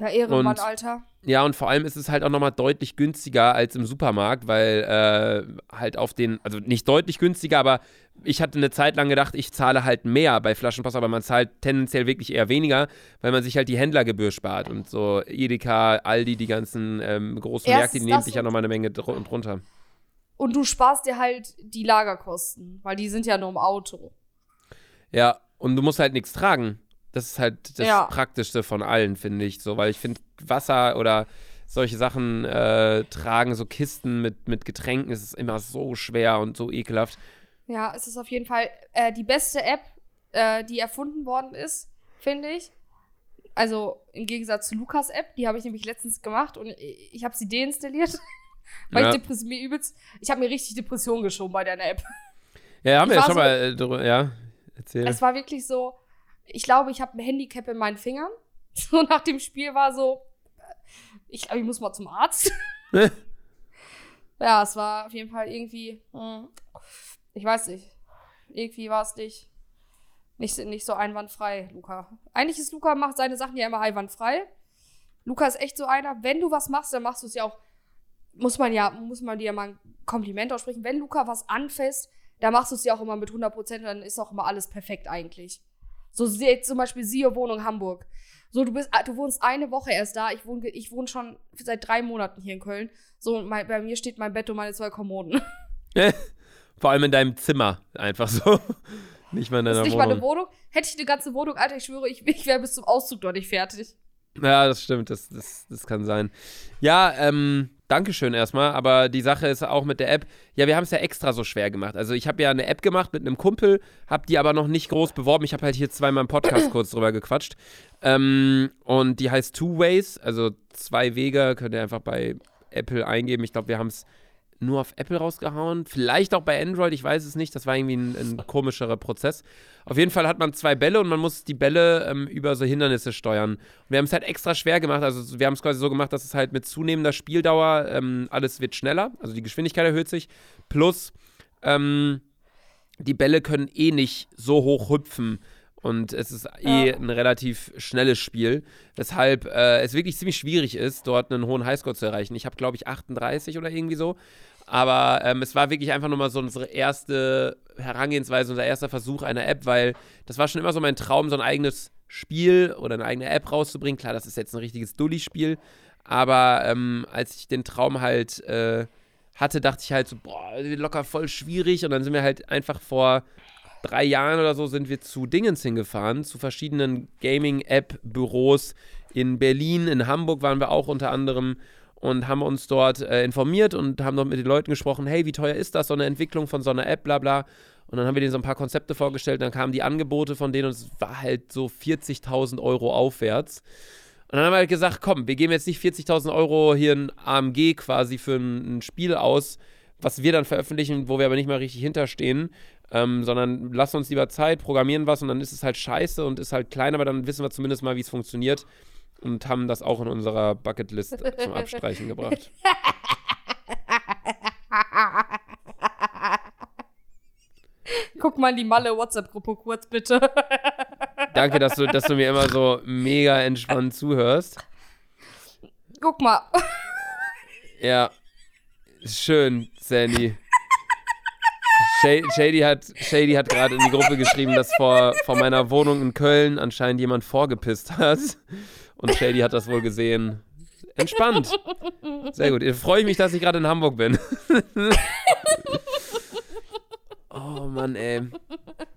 Ja, Ehrenmann, Und- Alter. Ja, und vor allem ist es halt auch nochmal deutlich günstiger als im Supermarkt, weil äh, halt auf den, also nicht deutlich günstiger, aber ich hatte eine Zeit lang gedacht, ich zahle halt mehr bei Flaschenpost, aber man zahlt tendenziell wirklich eher weniger, weil man sich halt die Händlergebühr spart. Und so Edeka, Aldi, die ganzen ähm, großen Erstens Märkte, die nehmen sich ja nochmal eine Menge dr drunter. Und du sparst dir halt die Lagerkosten, weil die sind ja nur im Auto. Ja, und du musst halt nichts tragen. Das ist halt das Ja. Praktischste von allen, finde ich. So, weil ich finde, Wasser oder solche Sachen äh, tragen, so Kisten mit, mit Getränken, ist es immer so schwer und so ekelhaft. Ja, es ist auf jeden Fall äh, die beste App, äh, die erfunden worden ist, finde ich. Also im Gegensatz zu Lukas App, die habe ich nämlich letztens gemacht und ich, ich habe sie deinstalliert, weil Ja. ich mir übelst, ich habe mir richtig Depression geschoben bei der App. Ja, haben Ich wir ja schon so- mal äh, drüber, ja. Erzähl. Es war wirklich so, ich glaube, ich habe ein Handicap in meinen Fingern. So nach dem Spiel war so, ich glaube, ich muss mal zum Arzt. ja, es war auf jeden Fall irgendwie, hm, ich weiß nicht, irgendwie war es nicht, nicht, nicht so einwandfrei, Luca. Eigentlich ist Luca, macht seine Sachen ja immer einwandfrei. Luca ist echt so einer, wenn du was machst, dann machst du es ja auch, muss man ja, muss man dir mal ein Kompliment aussprechen. Wenn Luca was anfasst, dann machst du es ja auch immer mit 100 Prozent dann ist auch immer alles perfekt eigentlich. So zum Beispiel siehe Wohnung Hamburg. So, du bist, ah, du wohnst eine Woche erst da. Ich wohne, ich wohne schon seit drei Monaten hier in Köln. So, mein, bei mir steht mein Bett und meine zwei Kommoden. Vor allem in deinem Zimmer, einfach so. nicht mal in deiner ist nicht mal Wohnung. eine Wohnung. Hätte ich eine ganze Wohnung, Alter, ich schwöre, ich, ich wäre bis zum Auszug dort nicht fertig. Ja, das stimmt, das, das, das kann sein. Ja, ähm, Dankeschön erstmal, aber die Sache ist auch mit der App, ja, wir haben es ja extra so schwer gemacht. Also ich habe ja eine App gemacht mit einem Kumpel, habe die aber noch nicht groß beworben. Ich habe halt hier zweimal im Podcast kurz drüber gequatscht. Ähm, und die heißt Two Ways, also zwei Wege, könnt ihr einfach bei Apple eingeben. Ich glaube, wir haben es nur auf Apple rausgehauen. Vielleicht auch bei Android, ich weiß es nicht. Das war irgendwie ein, ein komischerer Prozess. Auf jeden Fall hat man zwei Bälle und man muss die Bälle ähm, über so Hindernisse steuern. Und wir haben es halt extra schwer gemacht. Also wir haben es quasi so gemacht, dass es halt mit zunehmender Spieldauer ähm, alles wird schneller. Also die Geschwindigkeit erhöht sich. Plus ähm, die Bälle können eh nicht so hoch hüpfen. Und es ist eh Ja. ein relativ schnelles Spiel, weshalb äh, es wirklich ziemlich schwierig ist, dort einen hohen Highscore zu erreichen. Ich habe, glaube ich, 38 oder irgendwie so. Aber ähm, es war wirklich einfach nur mal so unsere erste Herangehensweise, unser erster Versuch einer App, weil das war schon immer so mein Traum, so ein eigenes Spiel oder eine eigene App rauszubringen. Klar, das ist jetzt ein richtiges Dulli-Spiel, aber ähm, als ich den Traum halt äh, hatte, dachte ich halt so, boah, locker voll schwierig. Und dann sind wir halt einfach vor drei Jahren oder so sind wir zu Dingens hingefahren, zu verschiedenen Gaming-App-Büros in Berlin, in Hamburg waren wir auch unter anderem und haben uns dort äh, informiert und haben dort mit den Leuten gesprochen, hey, wie teuer ist das, so eine Entwicklung von so einer App, bla bla. Und dann haben wir denen so ein paar Konzepte vorgestellt, dann kamen die Angebote von denen und es war halt so 40.000 Euro aufwärts. Und dann haben wir halt gesagt, komm, wir geben jetzt nicht 40.000 Euro hier ein AMG quasi für ein, ein Spiel aus, was wir dann veröffentlichen, wo wir aber nicht mal richtig hinterstehen, ähm, sondern lass uns lieber Zeit, programmieren was und dann ist es halt scheiße und ist halt klein, aber dann wissen wir zumindest mal, wie es funktioniert und haben das auch in unserer Bucketlist zum Abstreichen gebracht. Guck mal in die Malle WhatsApp-Gruppe kurz, bitte. Danke, dass du, dass du mir immer so mega entspannt zuhörst. Guck mal. Ja, schön, Sandy. Sha- Shady hat, Shady hat gerade in die Gruppe geschrieben, dass vor, vor meiner Wohnung in Köln anscheinend jemand vorgepisst hat. Und Shady hat das wohl gesehen. Entspannt. Sehr gut. Freue ich mich, dass ich gerade in Hamburg bin. Mann, ey.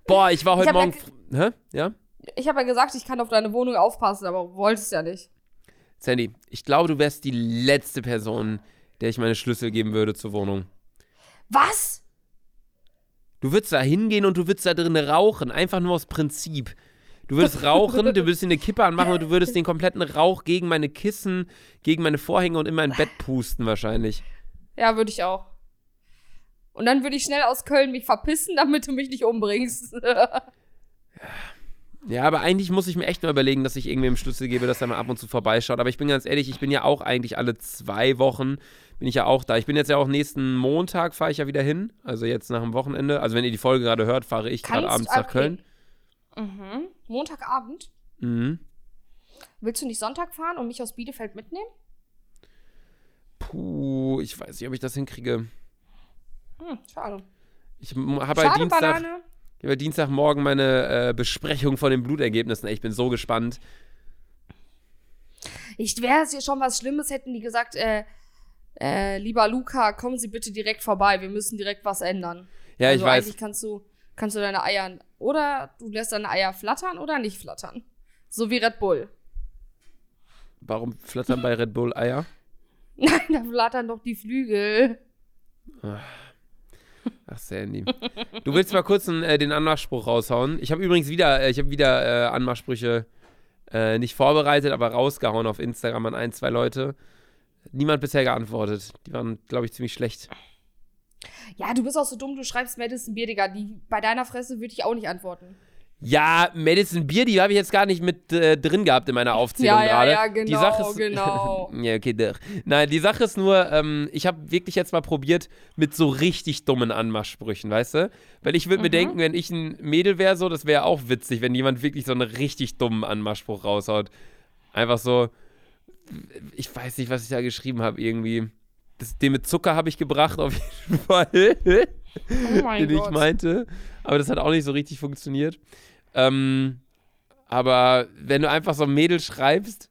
Boah, ich war Ich heute ja Morgen. Hä? Ja? Ich habe ja gesagt, ich kann auf deine Wohnung aufpassen, aber wolltest ja nicht. Sandy, ich glaube, du wärst die letzte Person, der ich meine Schlüssel geben würde zur Wohnung. Was? Du würdest da hingehen und du würdest da drin rauchen, einfach nur aus Prinzip. Du würdest rauchen, du würdest dir eine Kippe anmachen und du würdest den kompletten Rauch gegen meine Kissen, gegen meine Vorhänge und in mein Bett pusten wahrscheinlich. Ja, würde ich auch. Und dann würde ich schnell aus Köln mich verpissen, damit du mich nicht umbringst. Ja, aber eigentlich muss ich mir echt mal überlegen, dass ich irgendwem Schlüssel gebe, dass er mal ab und zu vorbeischaut. Aber ich bin ganz ehrlich, ich bin ja auch eigentlich alle zwei Wochen, bin ich ja auch da. Ich bin jetzt ja auch nächsten Montag, fahre ich ja wieder hin. Also jetzt nach dem Wochenende. Also wenn ihr die Folge gerade hört, fahre ich gerade abends nach okay. Köln. mhm. Montagabend. Mhm. Willst du nicht Sonntag fahren und mich aus Bielefeld mitnehmen? Puh, ich weiß nicht, ob ich das hinkriege. Hm, schade. Ich habe halt Dienstag, Banane. ich halt Dienstagmorgen meine äh, Besprechung von den Blutergebnissen. Ich bin so gespannt. Ich wäre es ja schon was Schlimmes, hätten die gesagt, äh, äh, lieber Luca, kommen Sie bitte direkt vorbei, wir müssen direkt was ändern. Ja, also ich weiß. eigentlich kannst du, kannst du deine Eier, oder du lässt deine Eier flattern oder nicht flattern. So wie Red Bull. Warum flattern bei Red Bull Eier? Nein, da flattern doch die Flügel. Ach, Sandy. Du willst mal kurz einen, äh, den Anmachspruch raushauen. Ich habe übrigens wieder, äh, ich habe wieder äh, Anmachsprüche äh, nicht vorbereitet, aber rausgehauen auf Instagram an ein, zwei Leute. Niemand bisher geantwortet. Die waren, glaube ich, ziemlich schlecht. Ja, du bist auch so dumm, du schreibst Madison Bier, Digga. Die, bei deiner Fresse würde ich auch nicht antworten. Ja, Madison Beer, die habe ich jetzt gar nicht mit äh, drin gehabt in meiner Aufzählung Ja, ja, gerade. ja, die genau, Sache ist, genau. ja, okay, doch. Nein, die Sache ist nur, ähm, ich habe wirklich jetzt mal probiert mit so richtig dummen Anmachsprüchen, weißt du? Weil ich würde mir Mhm. denken, wenn ich ein Mädel wäre, so, das wäre auch witzig, wenn jemand wirklich so einen richtig dummen Anmachspruch raushaut. Einfach so, ich weiß nicht, was ich da geschrieben habe, irgendwie. Das, den mit Zucker habe ich gebracht, auf jeden Fall. Oh mein den ich Gott. meinte. Aber das hat auch nicht so richtig funktioniert. Ähm, aber wenn du einfach so ein Mädel schreibst,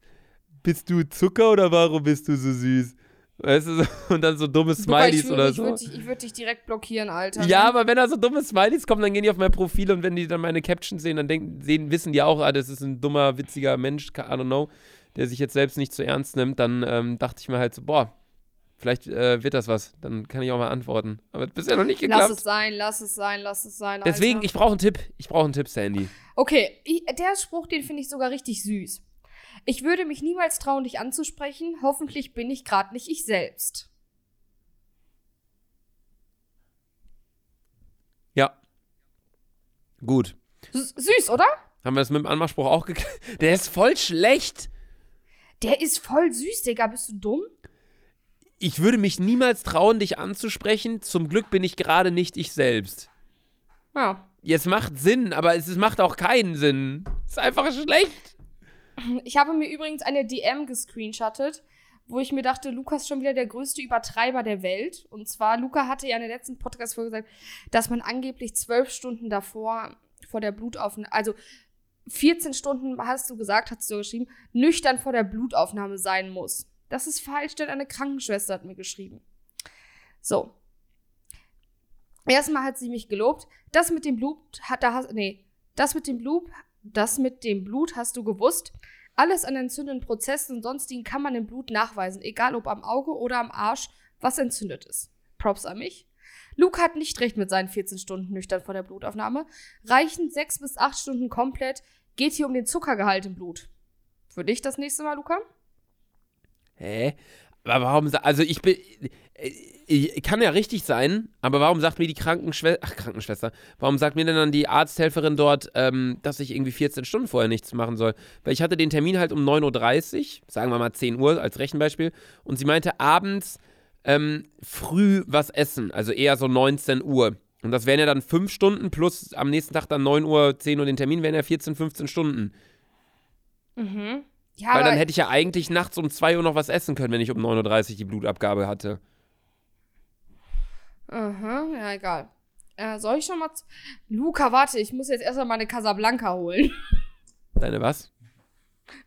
bist du Zucker oder warum bist du so süß? Weißt du, und dann so dumme Smileys ich würd- oder ich so. Würd ich würde dich direkt blockieren, Alter. Ja, aber wenn da so dumme Smileys kommen, dann gehen die auf mein Profil und wenn die dann meine Caption sehen, dann denken, sehen, wissen die auch, ah, das ist ein dummer, witziger Mensch, I don't know, der sich jetzt selbst nicht zu ernst nimmt, dann ähm, dachte ich mir halt so, boah, vielleicht äh, wird das was. Dann kann ich auch mal antworten. Aber bisher noch nicht Lass geklappt. es sein, lass es sein, lass es sein. Deswegen, Alter. ich brauche einen Tipp. Ich brauche einen Tipp, Sandy. Okay, ich, der Spruch, den finde ich sogar richtig süß. Ich würde mich niemals trauen, dich anzusprechen. Hoffentlich bin ich gerade nicht ich selbst. Ja. Gut. S süß, oder? Haben wir das mit dem Anmachspruch auch geklärt? Der ist voll schlecht. Der ist voll süß, Digga. Bist du dumm? Ich würde mich niemals trauen, dich anzusprechen. Zum Glück bin ich gerade nicht ich selbst. Ja. Jetzt macht Sinn, aber es es macht auch keinen Sinn. Ist einfach schlecht. Ich habe mir übrigens eine DM gescreenshottet, wo ich mir dachte, Lukas ist schon wieder der größte Übertreiber der Welt. Und zwar, Luca hatte ja in der letzten Podcast-Folge gesagt, dass man angeblich zwölf Stunden davor, vor der Blutaufnahme, also 14 Stunden, hast du gesagt, hast du geschrieben, nüchtern vor der Blutaufnahme sein muss. Das ist falsch, denn eine Krankenschwester hat mir geschrieben. So. Erstmal hat sie mich gelobt. Das mit dem Blut hat da nee, das mit dem Blut, das mit dem Blut hast du gewusst. Alles an entzündenden Prozessen und sonstigen kann man im Blut nachweisen, egal ob am Auge oder am Arsch, was entzündet ist. Props an mich. Luke hat nicht recht mit seinen 14 Stunden nüchtern vor der Blutaufnahme. Reichen 6 bis 8 Stunden komplett. Geht hier um den Zuckergehalt im Blut. Für dich das nächste Mal, Luca? Hä? Aber warum, also ich bin, äh, ich, kann ja richtig sein, aber warum sagt mir die Krankenschwester, ach Krankenschwester, warum sagt mir denn dann die Arzthelferin dort, ähm, dass ich irgendwie 14 Stunden vorher nichts machen soll? Weil ich hatte den Termin halt um 9.30 Uhr, sagen wir mal 10 Uhr als Rechenbeispiel, und sie meinte abends ähm, früh was essen, also eher so 19 Uhr. Und das wären ja dann 5 Stunden plus am nächsten Tag dann 9 Uhr, 10 Uhr den Termin, wären ja 14, 15 Stunden. Mhm. Ja, Weil dann hätte ich ja eigentlich nachts um 2 Uhr noch was essen können, wenn ich um 9.30 Uhr die Blutabgabe hatte. Aha, ja, egal. Äh, soll ich schon mal. Luca, warte, ich muss jetzt erstmal meine Casablanca holen. Deine was?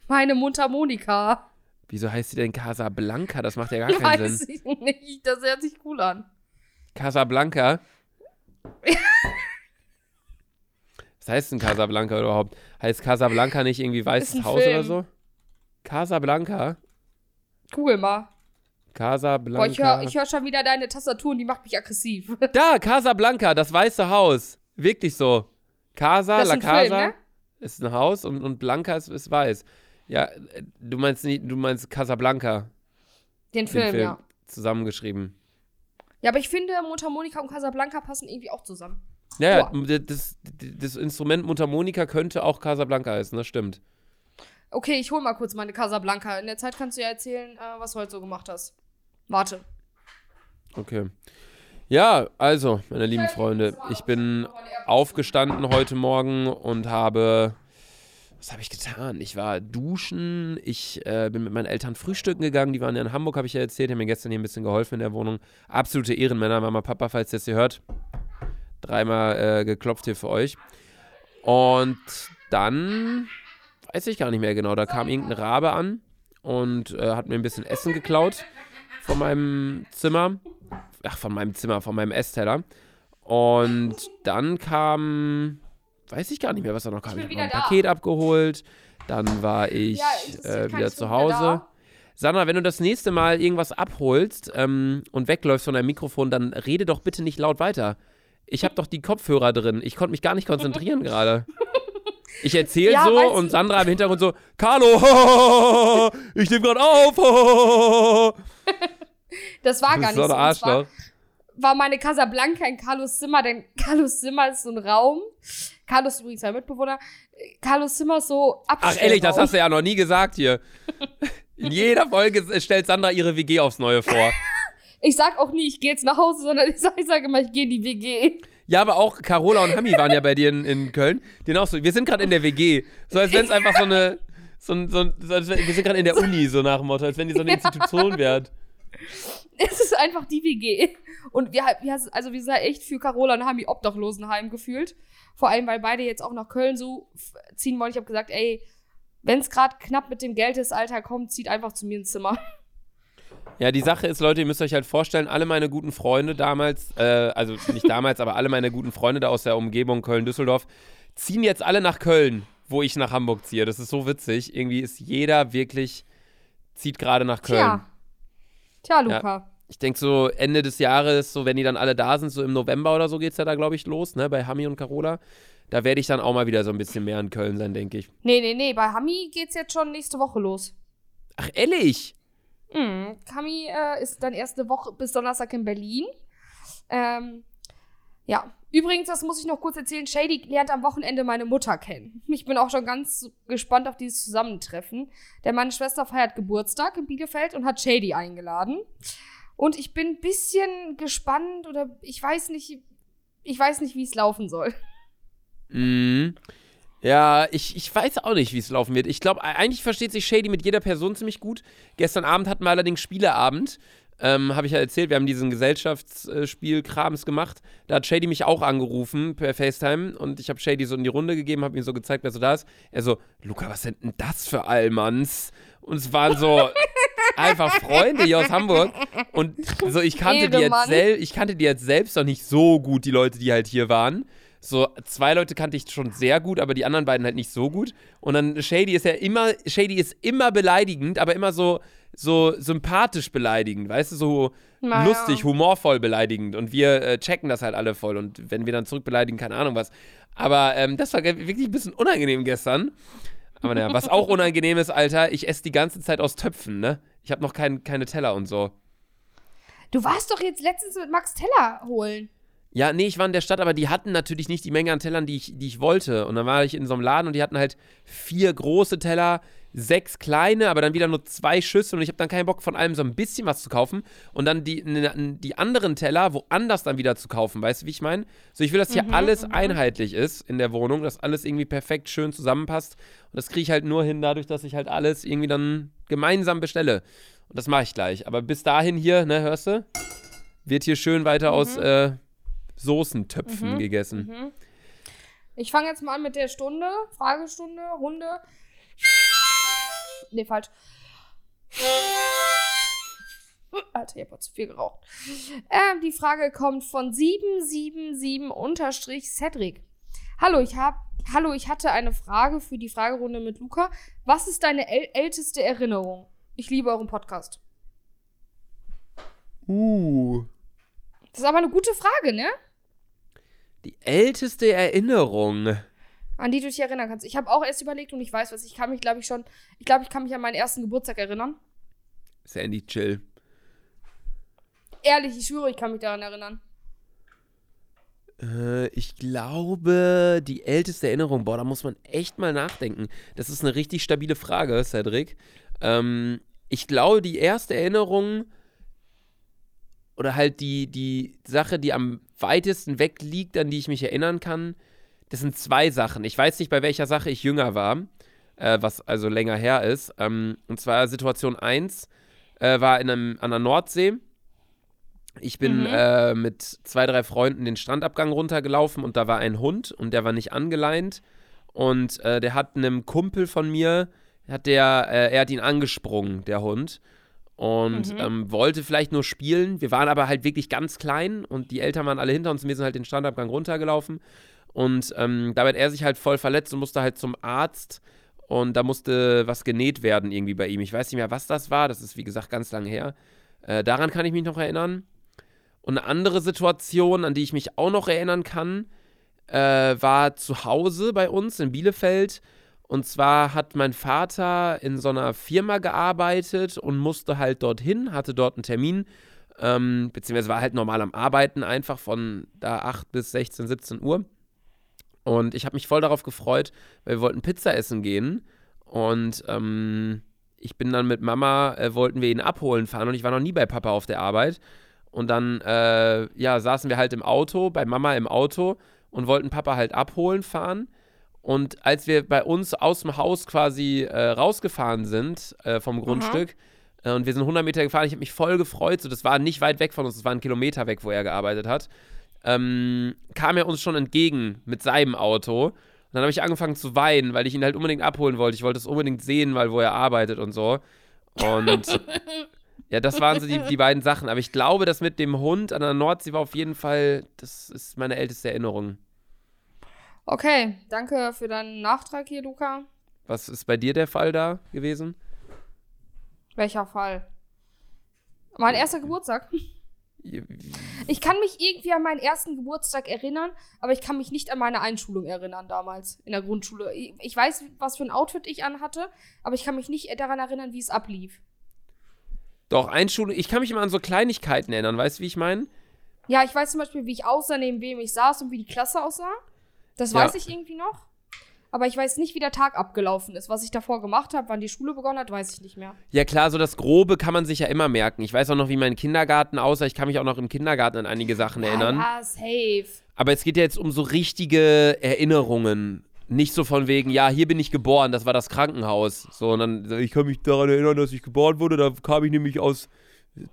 Meine Mundharmonika. Wieso heißt sie denn Casablanca? Das macht ja gar keinen Weiß Sinn. ich nicht. Das hört sich cool an. Casablanca? Heißt denn Casablanca überhaupt? Heißt Casablanca nicht irgendwie Weißes Haus Film. oder so? Casablanca? Google mal. Casablanca. Boah, ich höre hör schon wieder deine Tastatur und die macht mich aggressiv. Da, Casablanca, das Weiße Haus. Wirklich so. Casa, La ein Casa Film, ne? ist ein Haus und, und Blanca ist, ist weiß. Ja, äh, du meinst nicht, du meinst Casablanca, Den den Film, Film, ja. zusammengeschrieben. Ja, aber ich finde, Mundharmonika und Casablanca passen irgendwie auch zusammen. Ja, Boah. ja, das, das Instrument Mundharmonika könnte auch Casablanca heißen, das stimmt. Okay, ich hol mal kurz meine Casablanca. In der Zeit kannst du ja erzählen, äh, was du heute so gemacht hast. Warte. Okay. Ja, also, meine lieben Freunde, ich bin aufgestanden heute Morgen und habe. Was habe ich getan? Ich war duschen, ich äh, bin mit meinen Eltern frühstücken gegangen, die waren ja in Hamburg, habe ich ja erzählt, die haben mir gestern hier ein bisschen geholfen in der Wohnung. Absolute Ehrenmänner, Mama, Papa, falls ihr das hier hört. Dreimal äh, geklopft hier für euch. Und dann weiß ich gar nicht mehr genau, da kam irgendein Rabe an und äh, hat mir ein bisschen Essen geklaut von meinem Zimmer. Ach, von meinem Zimmer, von meinem Essteller. Und dann kam, weiß ich gar nicht mehr, was da noch kam. bin Ich habe ein da. Paket abgeholt. Dann war ich Ja, interessiert äh, wieder ich zu Hause. Sandra, wenn du das nächste Mal irgendwas abholst ähm, und wegläufst von deinem Mikrofon, dann rede doch bitte nicht laut weiter. Ich habe doch die Kopfhörer drin. Ich konnte mich gar nicht konzentrieren gerade. Ich erzähle Ja, so und ich. Sandra im Hintergrund so, Carlo, ich nehme gerade auf. Das war gar bist nicht so ein Arschloch. war meine Casablanca in Carlos Zimmer, denn Carlos Zimmer ist so ein Raum. Carlos ist übrigens mein Mitbewohner. Carlos Zimmer ist so Ach ehrlich, das hast du ja noch nie gesagt hier. In jeder Folge stellt Sandra ihre WG aufs Neue vor. Ich sag auch nie, ich gehe jetzt nach Hause, sondern ich sage sag immer, ich gehe in die WG. Ja, aber auch Carola und Hami waren ja bei dir in, in Köln. Die auch so, wir sind gerade in der WG. So als wenn es einfach so eine, so ein, so ein, so wir sind gerade in der Uni, so nach dem Motto, als wenn die so eine Institution wäre. Es ist einfach die WG. Und wir, wir also wir sind halt echt für Carola und Hami Obdachlosenheim gefühlt. Vor allem, weil beide jetzt auch nach Köln so ziehen wollen. Ich habe gesagt, ey, wenn es gerade knapp mit dem Geld ist, Alter, komm, zieht einfach zu mir ins Zimmer. Ja, die Sache ist, Leute, ihr müsst euch halt vorstellen, alle meine guten Freunde damals, äh, also nicht damals, aber alle meine guten Freunde da aus der Umgebung Köln-Düsseldorf, ziehen jetzt alle nach Köln, wo ich nach Hamburg ziehe. Das ist so witzig. Irgendwie ist jeder wirklich, zieht gerade nach Köln. Tja. Tja, Luca. Ich denke so Ende des Jahres, so wenn die dann alle da sind, so im November oder so geht's ja da, glaube ich, los, ne, bei Hami und Carola. Da werde ich dann auch mal wieder so ein bisschen mehr in Köln sein, denke ich. Nee, nee, nee, bei Hami geht's jetzt schon nächste Woche los. Ach, ehrlich? Mhm. Hami äh, ist dann erst eine Woche bis Donnerstag in Berlin. Ähm, ja. Übrigens, das muss ich noch kurz erzählen, Shady lernt am Wochenende meine Mutter kennen. Ich bin auch schon ganz gespannt auf dieses Zusammentreffen. Denn meine Schwester feiert Geburtstag in Bielefeld und hat Shady eingeladen. Und ich bin ein bisschen gespannt oder ich weiß nicht, ich weiß nicht, wie es laufen soll. Mhm. Ja, ich, ich weiß auch nicht, wie es laufen wird. Ich glaube, eigentlich versteht sich Shady mit jeder Person ziemlich gut. Gestern Abend hatten wir allerdings Spieleabend. Ähm, Habe ich ja erzählt, wir haben diesen Gesellschaftsspiel-Krams gemacht. Da hat Shady mich auch angerufen per FaceTime und ich habe Shady so in die Runde gegeben, habe ihm so gezeigt, wer so da ist. Er so, Luca, was sind denn das für Allmanns? Und es waren so einfach Freunde hier aus Hamburg. Und so, ich kannte die jetzt sel ich kannte die jetzt selbst noch nicht so gut, die Leute, die halt hier waren. So, zwei Leute kannte ich schon sehr gut, aber die anderen beiden halt nicht so gut. Und dann Shady ist ja immer, Shady ist immer beleidigend, aber immer so, so sympathisch beleidigend, weißt du, so Naja. lustig, humorvoll beleidigend. Und wir äh, checken das halt alle voll. Und wenn wir dann zurück beleidigen, keine Ahnung was. Aber ähm, das war wirklich ein bisschen unangenehm gestern. Aber naja, was auch unangenehm ist, Alter, ich esse die ganze Zeit aus Töpfen, ne? Ich habe noch kein, keine Teller und so. Du warst doch jetzt letztens mit Max Teller holen. Ja, nee, ich war in der Stadt, aber die hatten natürlich nicht die Menge an Tellern, die ich, die ich wollte. Und dann war ich in so einem Laden und die hatten halt vier große Teller, sechs kleine, aber dann wieder nur zwei Schüsseln und ich habe dann keinen Bock von allem so ein bisschen was zu kaufen und dann die, die anderen Teller woanders dann wieder zu kaufen, weißt du, wie ich meine? So, ich will, dass hier alles einheitlich ist in der Wohnung, dass alles irgendwie perfekt schön zusammenpasst und das kriege ich halt nur hin dadurch, dass ich halt alles irgendwie dann gemeinsam bestelle. Und das mache ich gleich. Aber bis dahin hier, ne, hörst du? Wird hier schön weiter aus äh, Soßentöpfen gegessen. Ich fange jetzt mal an mit der Stunde, Fragestunde, Runde. Nee, falsch. Alter, ich hab zu viel geraucht. Ähm, die Frage kommt von 777-Cedric. Hallo, ich hab, hallo, ich hatte eine Frage für die Fragerunde mit Luca. Was ist deine äl älteste Erinnerung? Ich liebe euren Podcast. Uh. Das ist aber eine gute Frage, ne? Die älteste Erinnerung. An die du dich erinnern kannst. Ich habe auch erst überlegt und ich weiß was. Ich kann mich, glaube ich, schon. Ich glaube, ich kann mich an meinen ersten Geburtstag erinnern. Sandy, chill. Ehrlich, ich schwöre, ich kann mich daran erinnern. Äh, ich glaube, die älteste Erinnerung, boah, da muss man echt mal nachdenken. Das ist eine richtig stabile Frage, Cedric. Ähm, ich glaube, die erste Erinnerung oder halt die, die Sache, die am weitesten weg liegt, an die ich mich erinnern kann, das sind zwei Sachen. Ich weiß nicht, bei welcher Sache ich jünger war, äh, was also länger her ist. Ähm, und zwar Situation 1 äh, war in einem, an der Nordsee. Ich bin Mhm. äh, mit zwei, drei Freunden den Strandabgang runtergelaufen und da war ein Hund und der war nicht angeleint. Und äh, der hat einem Kumpel von mir, hat der, äh, er hat ihn angesprungen, der Hund. Und Mhm. ähm, wollte vielleicht nur spielen. Wir waren aber halt wirklich ganz klein und die Eltern waren alle hinter uns und wir sind halt den Strandabgang runtergelaufen. Und ähm, dabei hat er sich halt voll verletzt und musste halt zum Arzt. Und da musste was genäht werden irgendwie bei ihm. Ich weiß nicht mehr, was das war. Das ist, wie gesagt, ganz lange her. Äh, daran kann ich mich noch erinnern. Und eine andere Situation, an die ich mich auch noch erinnern kann, äh, war zu Hause bei uns in Bielefeld. Und zwar hat mein Vater in so einer Firma gearbeitet und musste halt dorthin, hatte dort einen Termin, ähm, beziehungsweise war halt normal am Arbeiten, einfach von da 8 bis 16, 17 Uhr. Und ich habe mich voll darauf gefreut, weil wir wollten Pizza essen gehen. Und ähm, ich bin dann mit Mama, äh, wollten wir ihn abholen fahren und ich war noch nie bei Papa auf der Arbeit. Und dann, äh, ja, saßen wir halt im Auto, bei Mama im Auto und wollten Papa halt abholen fahren. Und als wir bei uns aus dem Haus quasi äh, rausgefahren sind äh, vom Grundstück äh, und wir sind 100 Meter gefahren, ich habe mich voll gefreut. So, das war nicht weit weg von uns, das war ein Kilometer weg, wo er gearbeitet hat. Ähm, kam er uns schon entgegen mit seinem Auto. Und dann habe ich angefangen zu weinen, weil ich ihn halt unbedingt abholen wollte. Ich wollte es unbedingt sehen, weil wo er arbeitet und so. Und ja, das waren so die, die beiden Sachen. Aber ich glaube, das mit dem Hund an der Nordsee war auf jeden Fall, das ist meine älteste Erinnerung. Okay, danke für deinen Nachtrag hier, Luca. Was ist bei dir der Fall da gewesen? Welcher Fall? Mein erster Geburtstag. Ich kann mich irgendwie an meinen ersten Geburtstag erinnern, aber ich kann mich nicht an meine Einschulung erinnern damals in der Grundschule. Ich weiß, was für ein Outfit ich anhatte, aber ich kann mich nicht daran erinnern, wie es ablief. Doch, Einschulung, ich kann mich immer an so Kleinigkeiten erinnern, weißt du, wie ich meine? Ja, ich weiß zum Beispiel, wie ich aussah, neben wem ich saß und wie die Klasse aussah. Das Ja. weiß ich irgendwie noch. Aber ich weiß nicht, wie der Tag abgelaufen ist. Was ich davor gemacht habe, wann die Schule begonnen hat, weiß ich nicht mehr. Ja, klar, so das Grobe kann man sich ja immer merken. Ich weiß auch noch, wie mein Kindergarten aussah. Ich kann mich auch noch im Kindergarten an einige Sachen erinnern. Ja, safe. Aber es geht ja jetzt um so richtige Erinnerungen. Nicht so von wegen, ja, hier bin ich geboren, das war das Krankenhaus. Sondern ich kann mich daran erinnern, dass ich geboren wurde. Da kam ich nämlich aus,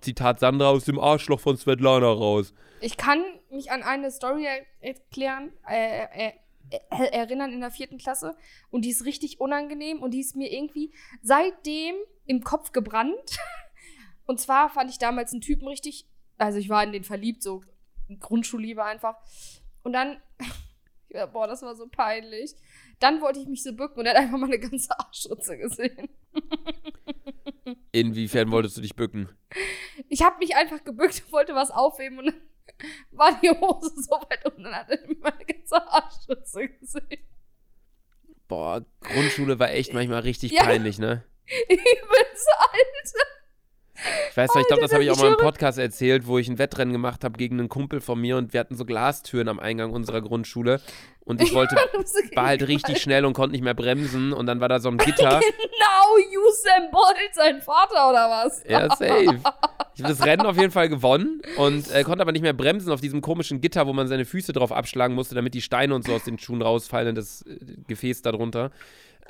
Zitat Sandra, aus dem Arschloch von Svetlana raus. Ich kann mich an eine Story er erklären, äh, äh, äh, erinnern in der vierten Klasse. Und die ist richtig unangenehm und die ist mir irgendwie seitdem im Kopf gebrannt. Und zwar fand ich damals einen Typen richtig, also ich war in den verliebt, so Grundschulliebe einfach. Und dann, ja, boah, das war so peinlich. Dann wollte ich mich so bücken und er hat einfach meine ganze Arschritze gesehen. Inwiefern wolltest du dich bücken? Ich habe mich einfach gebückt und wollte was aufheben und dann war die Hose so weit unten und dann hat er meine ganze Arschritze gesehen. Boah, Grundschule war echt manchmal richtig Ja. peinlich, ne? Übelst, Alter. Ich weiß noch, ich glaube, das habe ich auch ich mal im Podcast erzählt, wo ich ein Wettrennen gemacht habe gegen einen Kumpel von mir und wir hatten so Glastüren am Eingang unserer Grundschule und ich wollte, war halt richtig schnell und konnte nicht mehr bremsen und dann war da so ein Gitter. Genau, Usain Bolt, sein Vater oder was? Ja, safe. Ich habe das Rennen auf jeden Fall gewonnen und äh, konnte aber nicht mehr bremsen auf diesem komischen Gitter, wo man seine Füße drauf abschlagen musste, damit die Steine und so aus den Schuhen rausfallen in das äh, Gefäß darunter.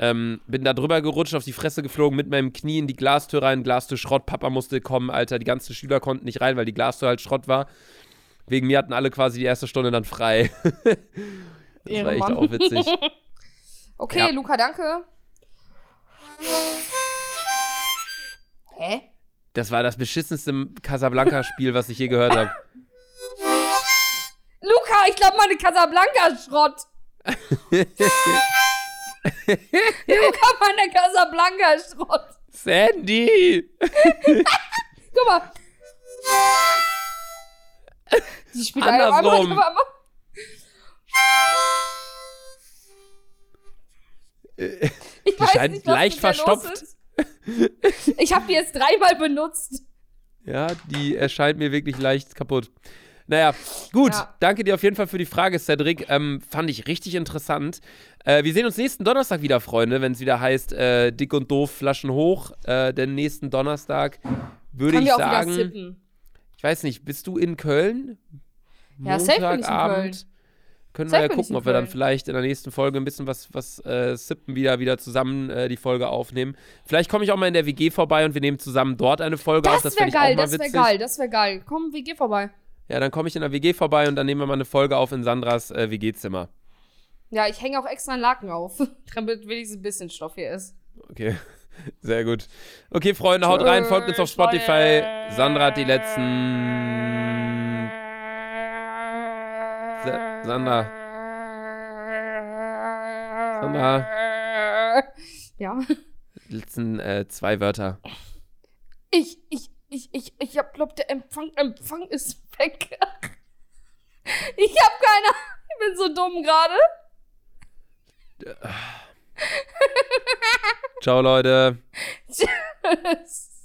Ähm, bin da drüber gerutscht, auf die Fresse geflogen, mit meinem Knie in die Glastür rein, Glastür Schrott, Papa musste kommen, Alter, die ganzen Schüler konnten nicht rein, weil die Glastür halt Schrott war. Wegen mir hatten alle quasi die erste Stunde dann frei. das war echt auch witzig. Okay, Ja. Luca, danke. Hä? Das war das beschissenste Casablanca-Spiel, was ich je gehört habe. Luca, ich glaube, meine Casablanca-Schrott. Luca meine Casablanca Schrott. Sandy! Guck mal. Die spielt einfach Andersrum. einmal. Ich weiß scheint nicht, was leicht verstopft. Ich habe die jetzt dreimal benutzt. Ja, die erscheint mir wirklich leicht kaputt. Naja, gut. Ja. Danke dir auf jeden Fall für die Frage, Cedric. Ähm, fand ich richtig interessant. Äh, wir sehen uns nächsten Donnerstag wieder, Freunde, wenn es wieder heißt, äh, dick und doof, Flaschen hoch. Äh, denn nächsten Donnerstag würde ich sagen. Ich weiß nicht, bist du in Köln? Ja, safe bin ich in Montagabend? Können wir ja gucken, ob wir dann vielleicht in der nächsten Folge ein bisschen was, was äh, sippen wieder, wieder zusammen äh, die Folge aufnehmen. Vielleicht komme ich auch mal in der WG vorbei und wir nehmen zusammen dort eine Folge auf. Das wäre geil, das wäre geil, das wäre geil. Komm, gehen vorbei. Ja, dann komme ich in der WG vorbei und dann nehmen wir mal eine Folge auf in Sandras äh, WG-Zimmer. Ja, ich hänge auch extra einen Laken auf, damit wenigstens ein bisschen Stoff hier ist. Okay, sehr gut. Okay, Freunde, haut rein, folgt uns auf Spotify. Sandra hat die letzten. Sa- Sandra. Sandra. Ja. Letzten äh, zwei Wörter. Ich, ich, ich, ich, ich hab, glaub, der Empfang, Empfang ist weg. Ich hab keine Ich bin so dumm gerade. Ciao, Leute. Tschüss.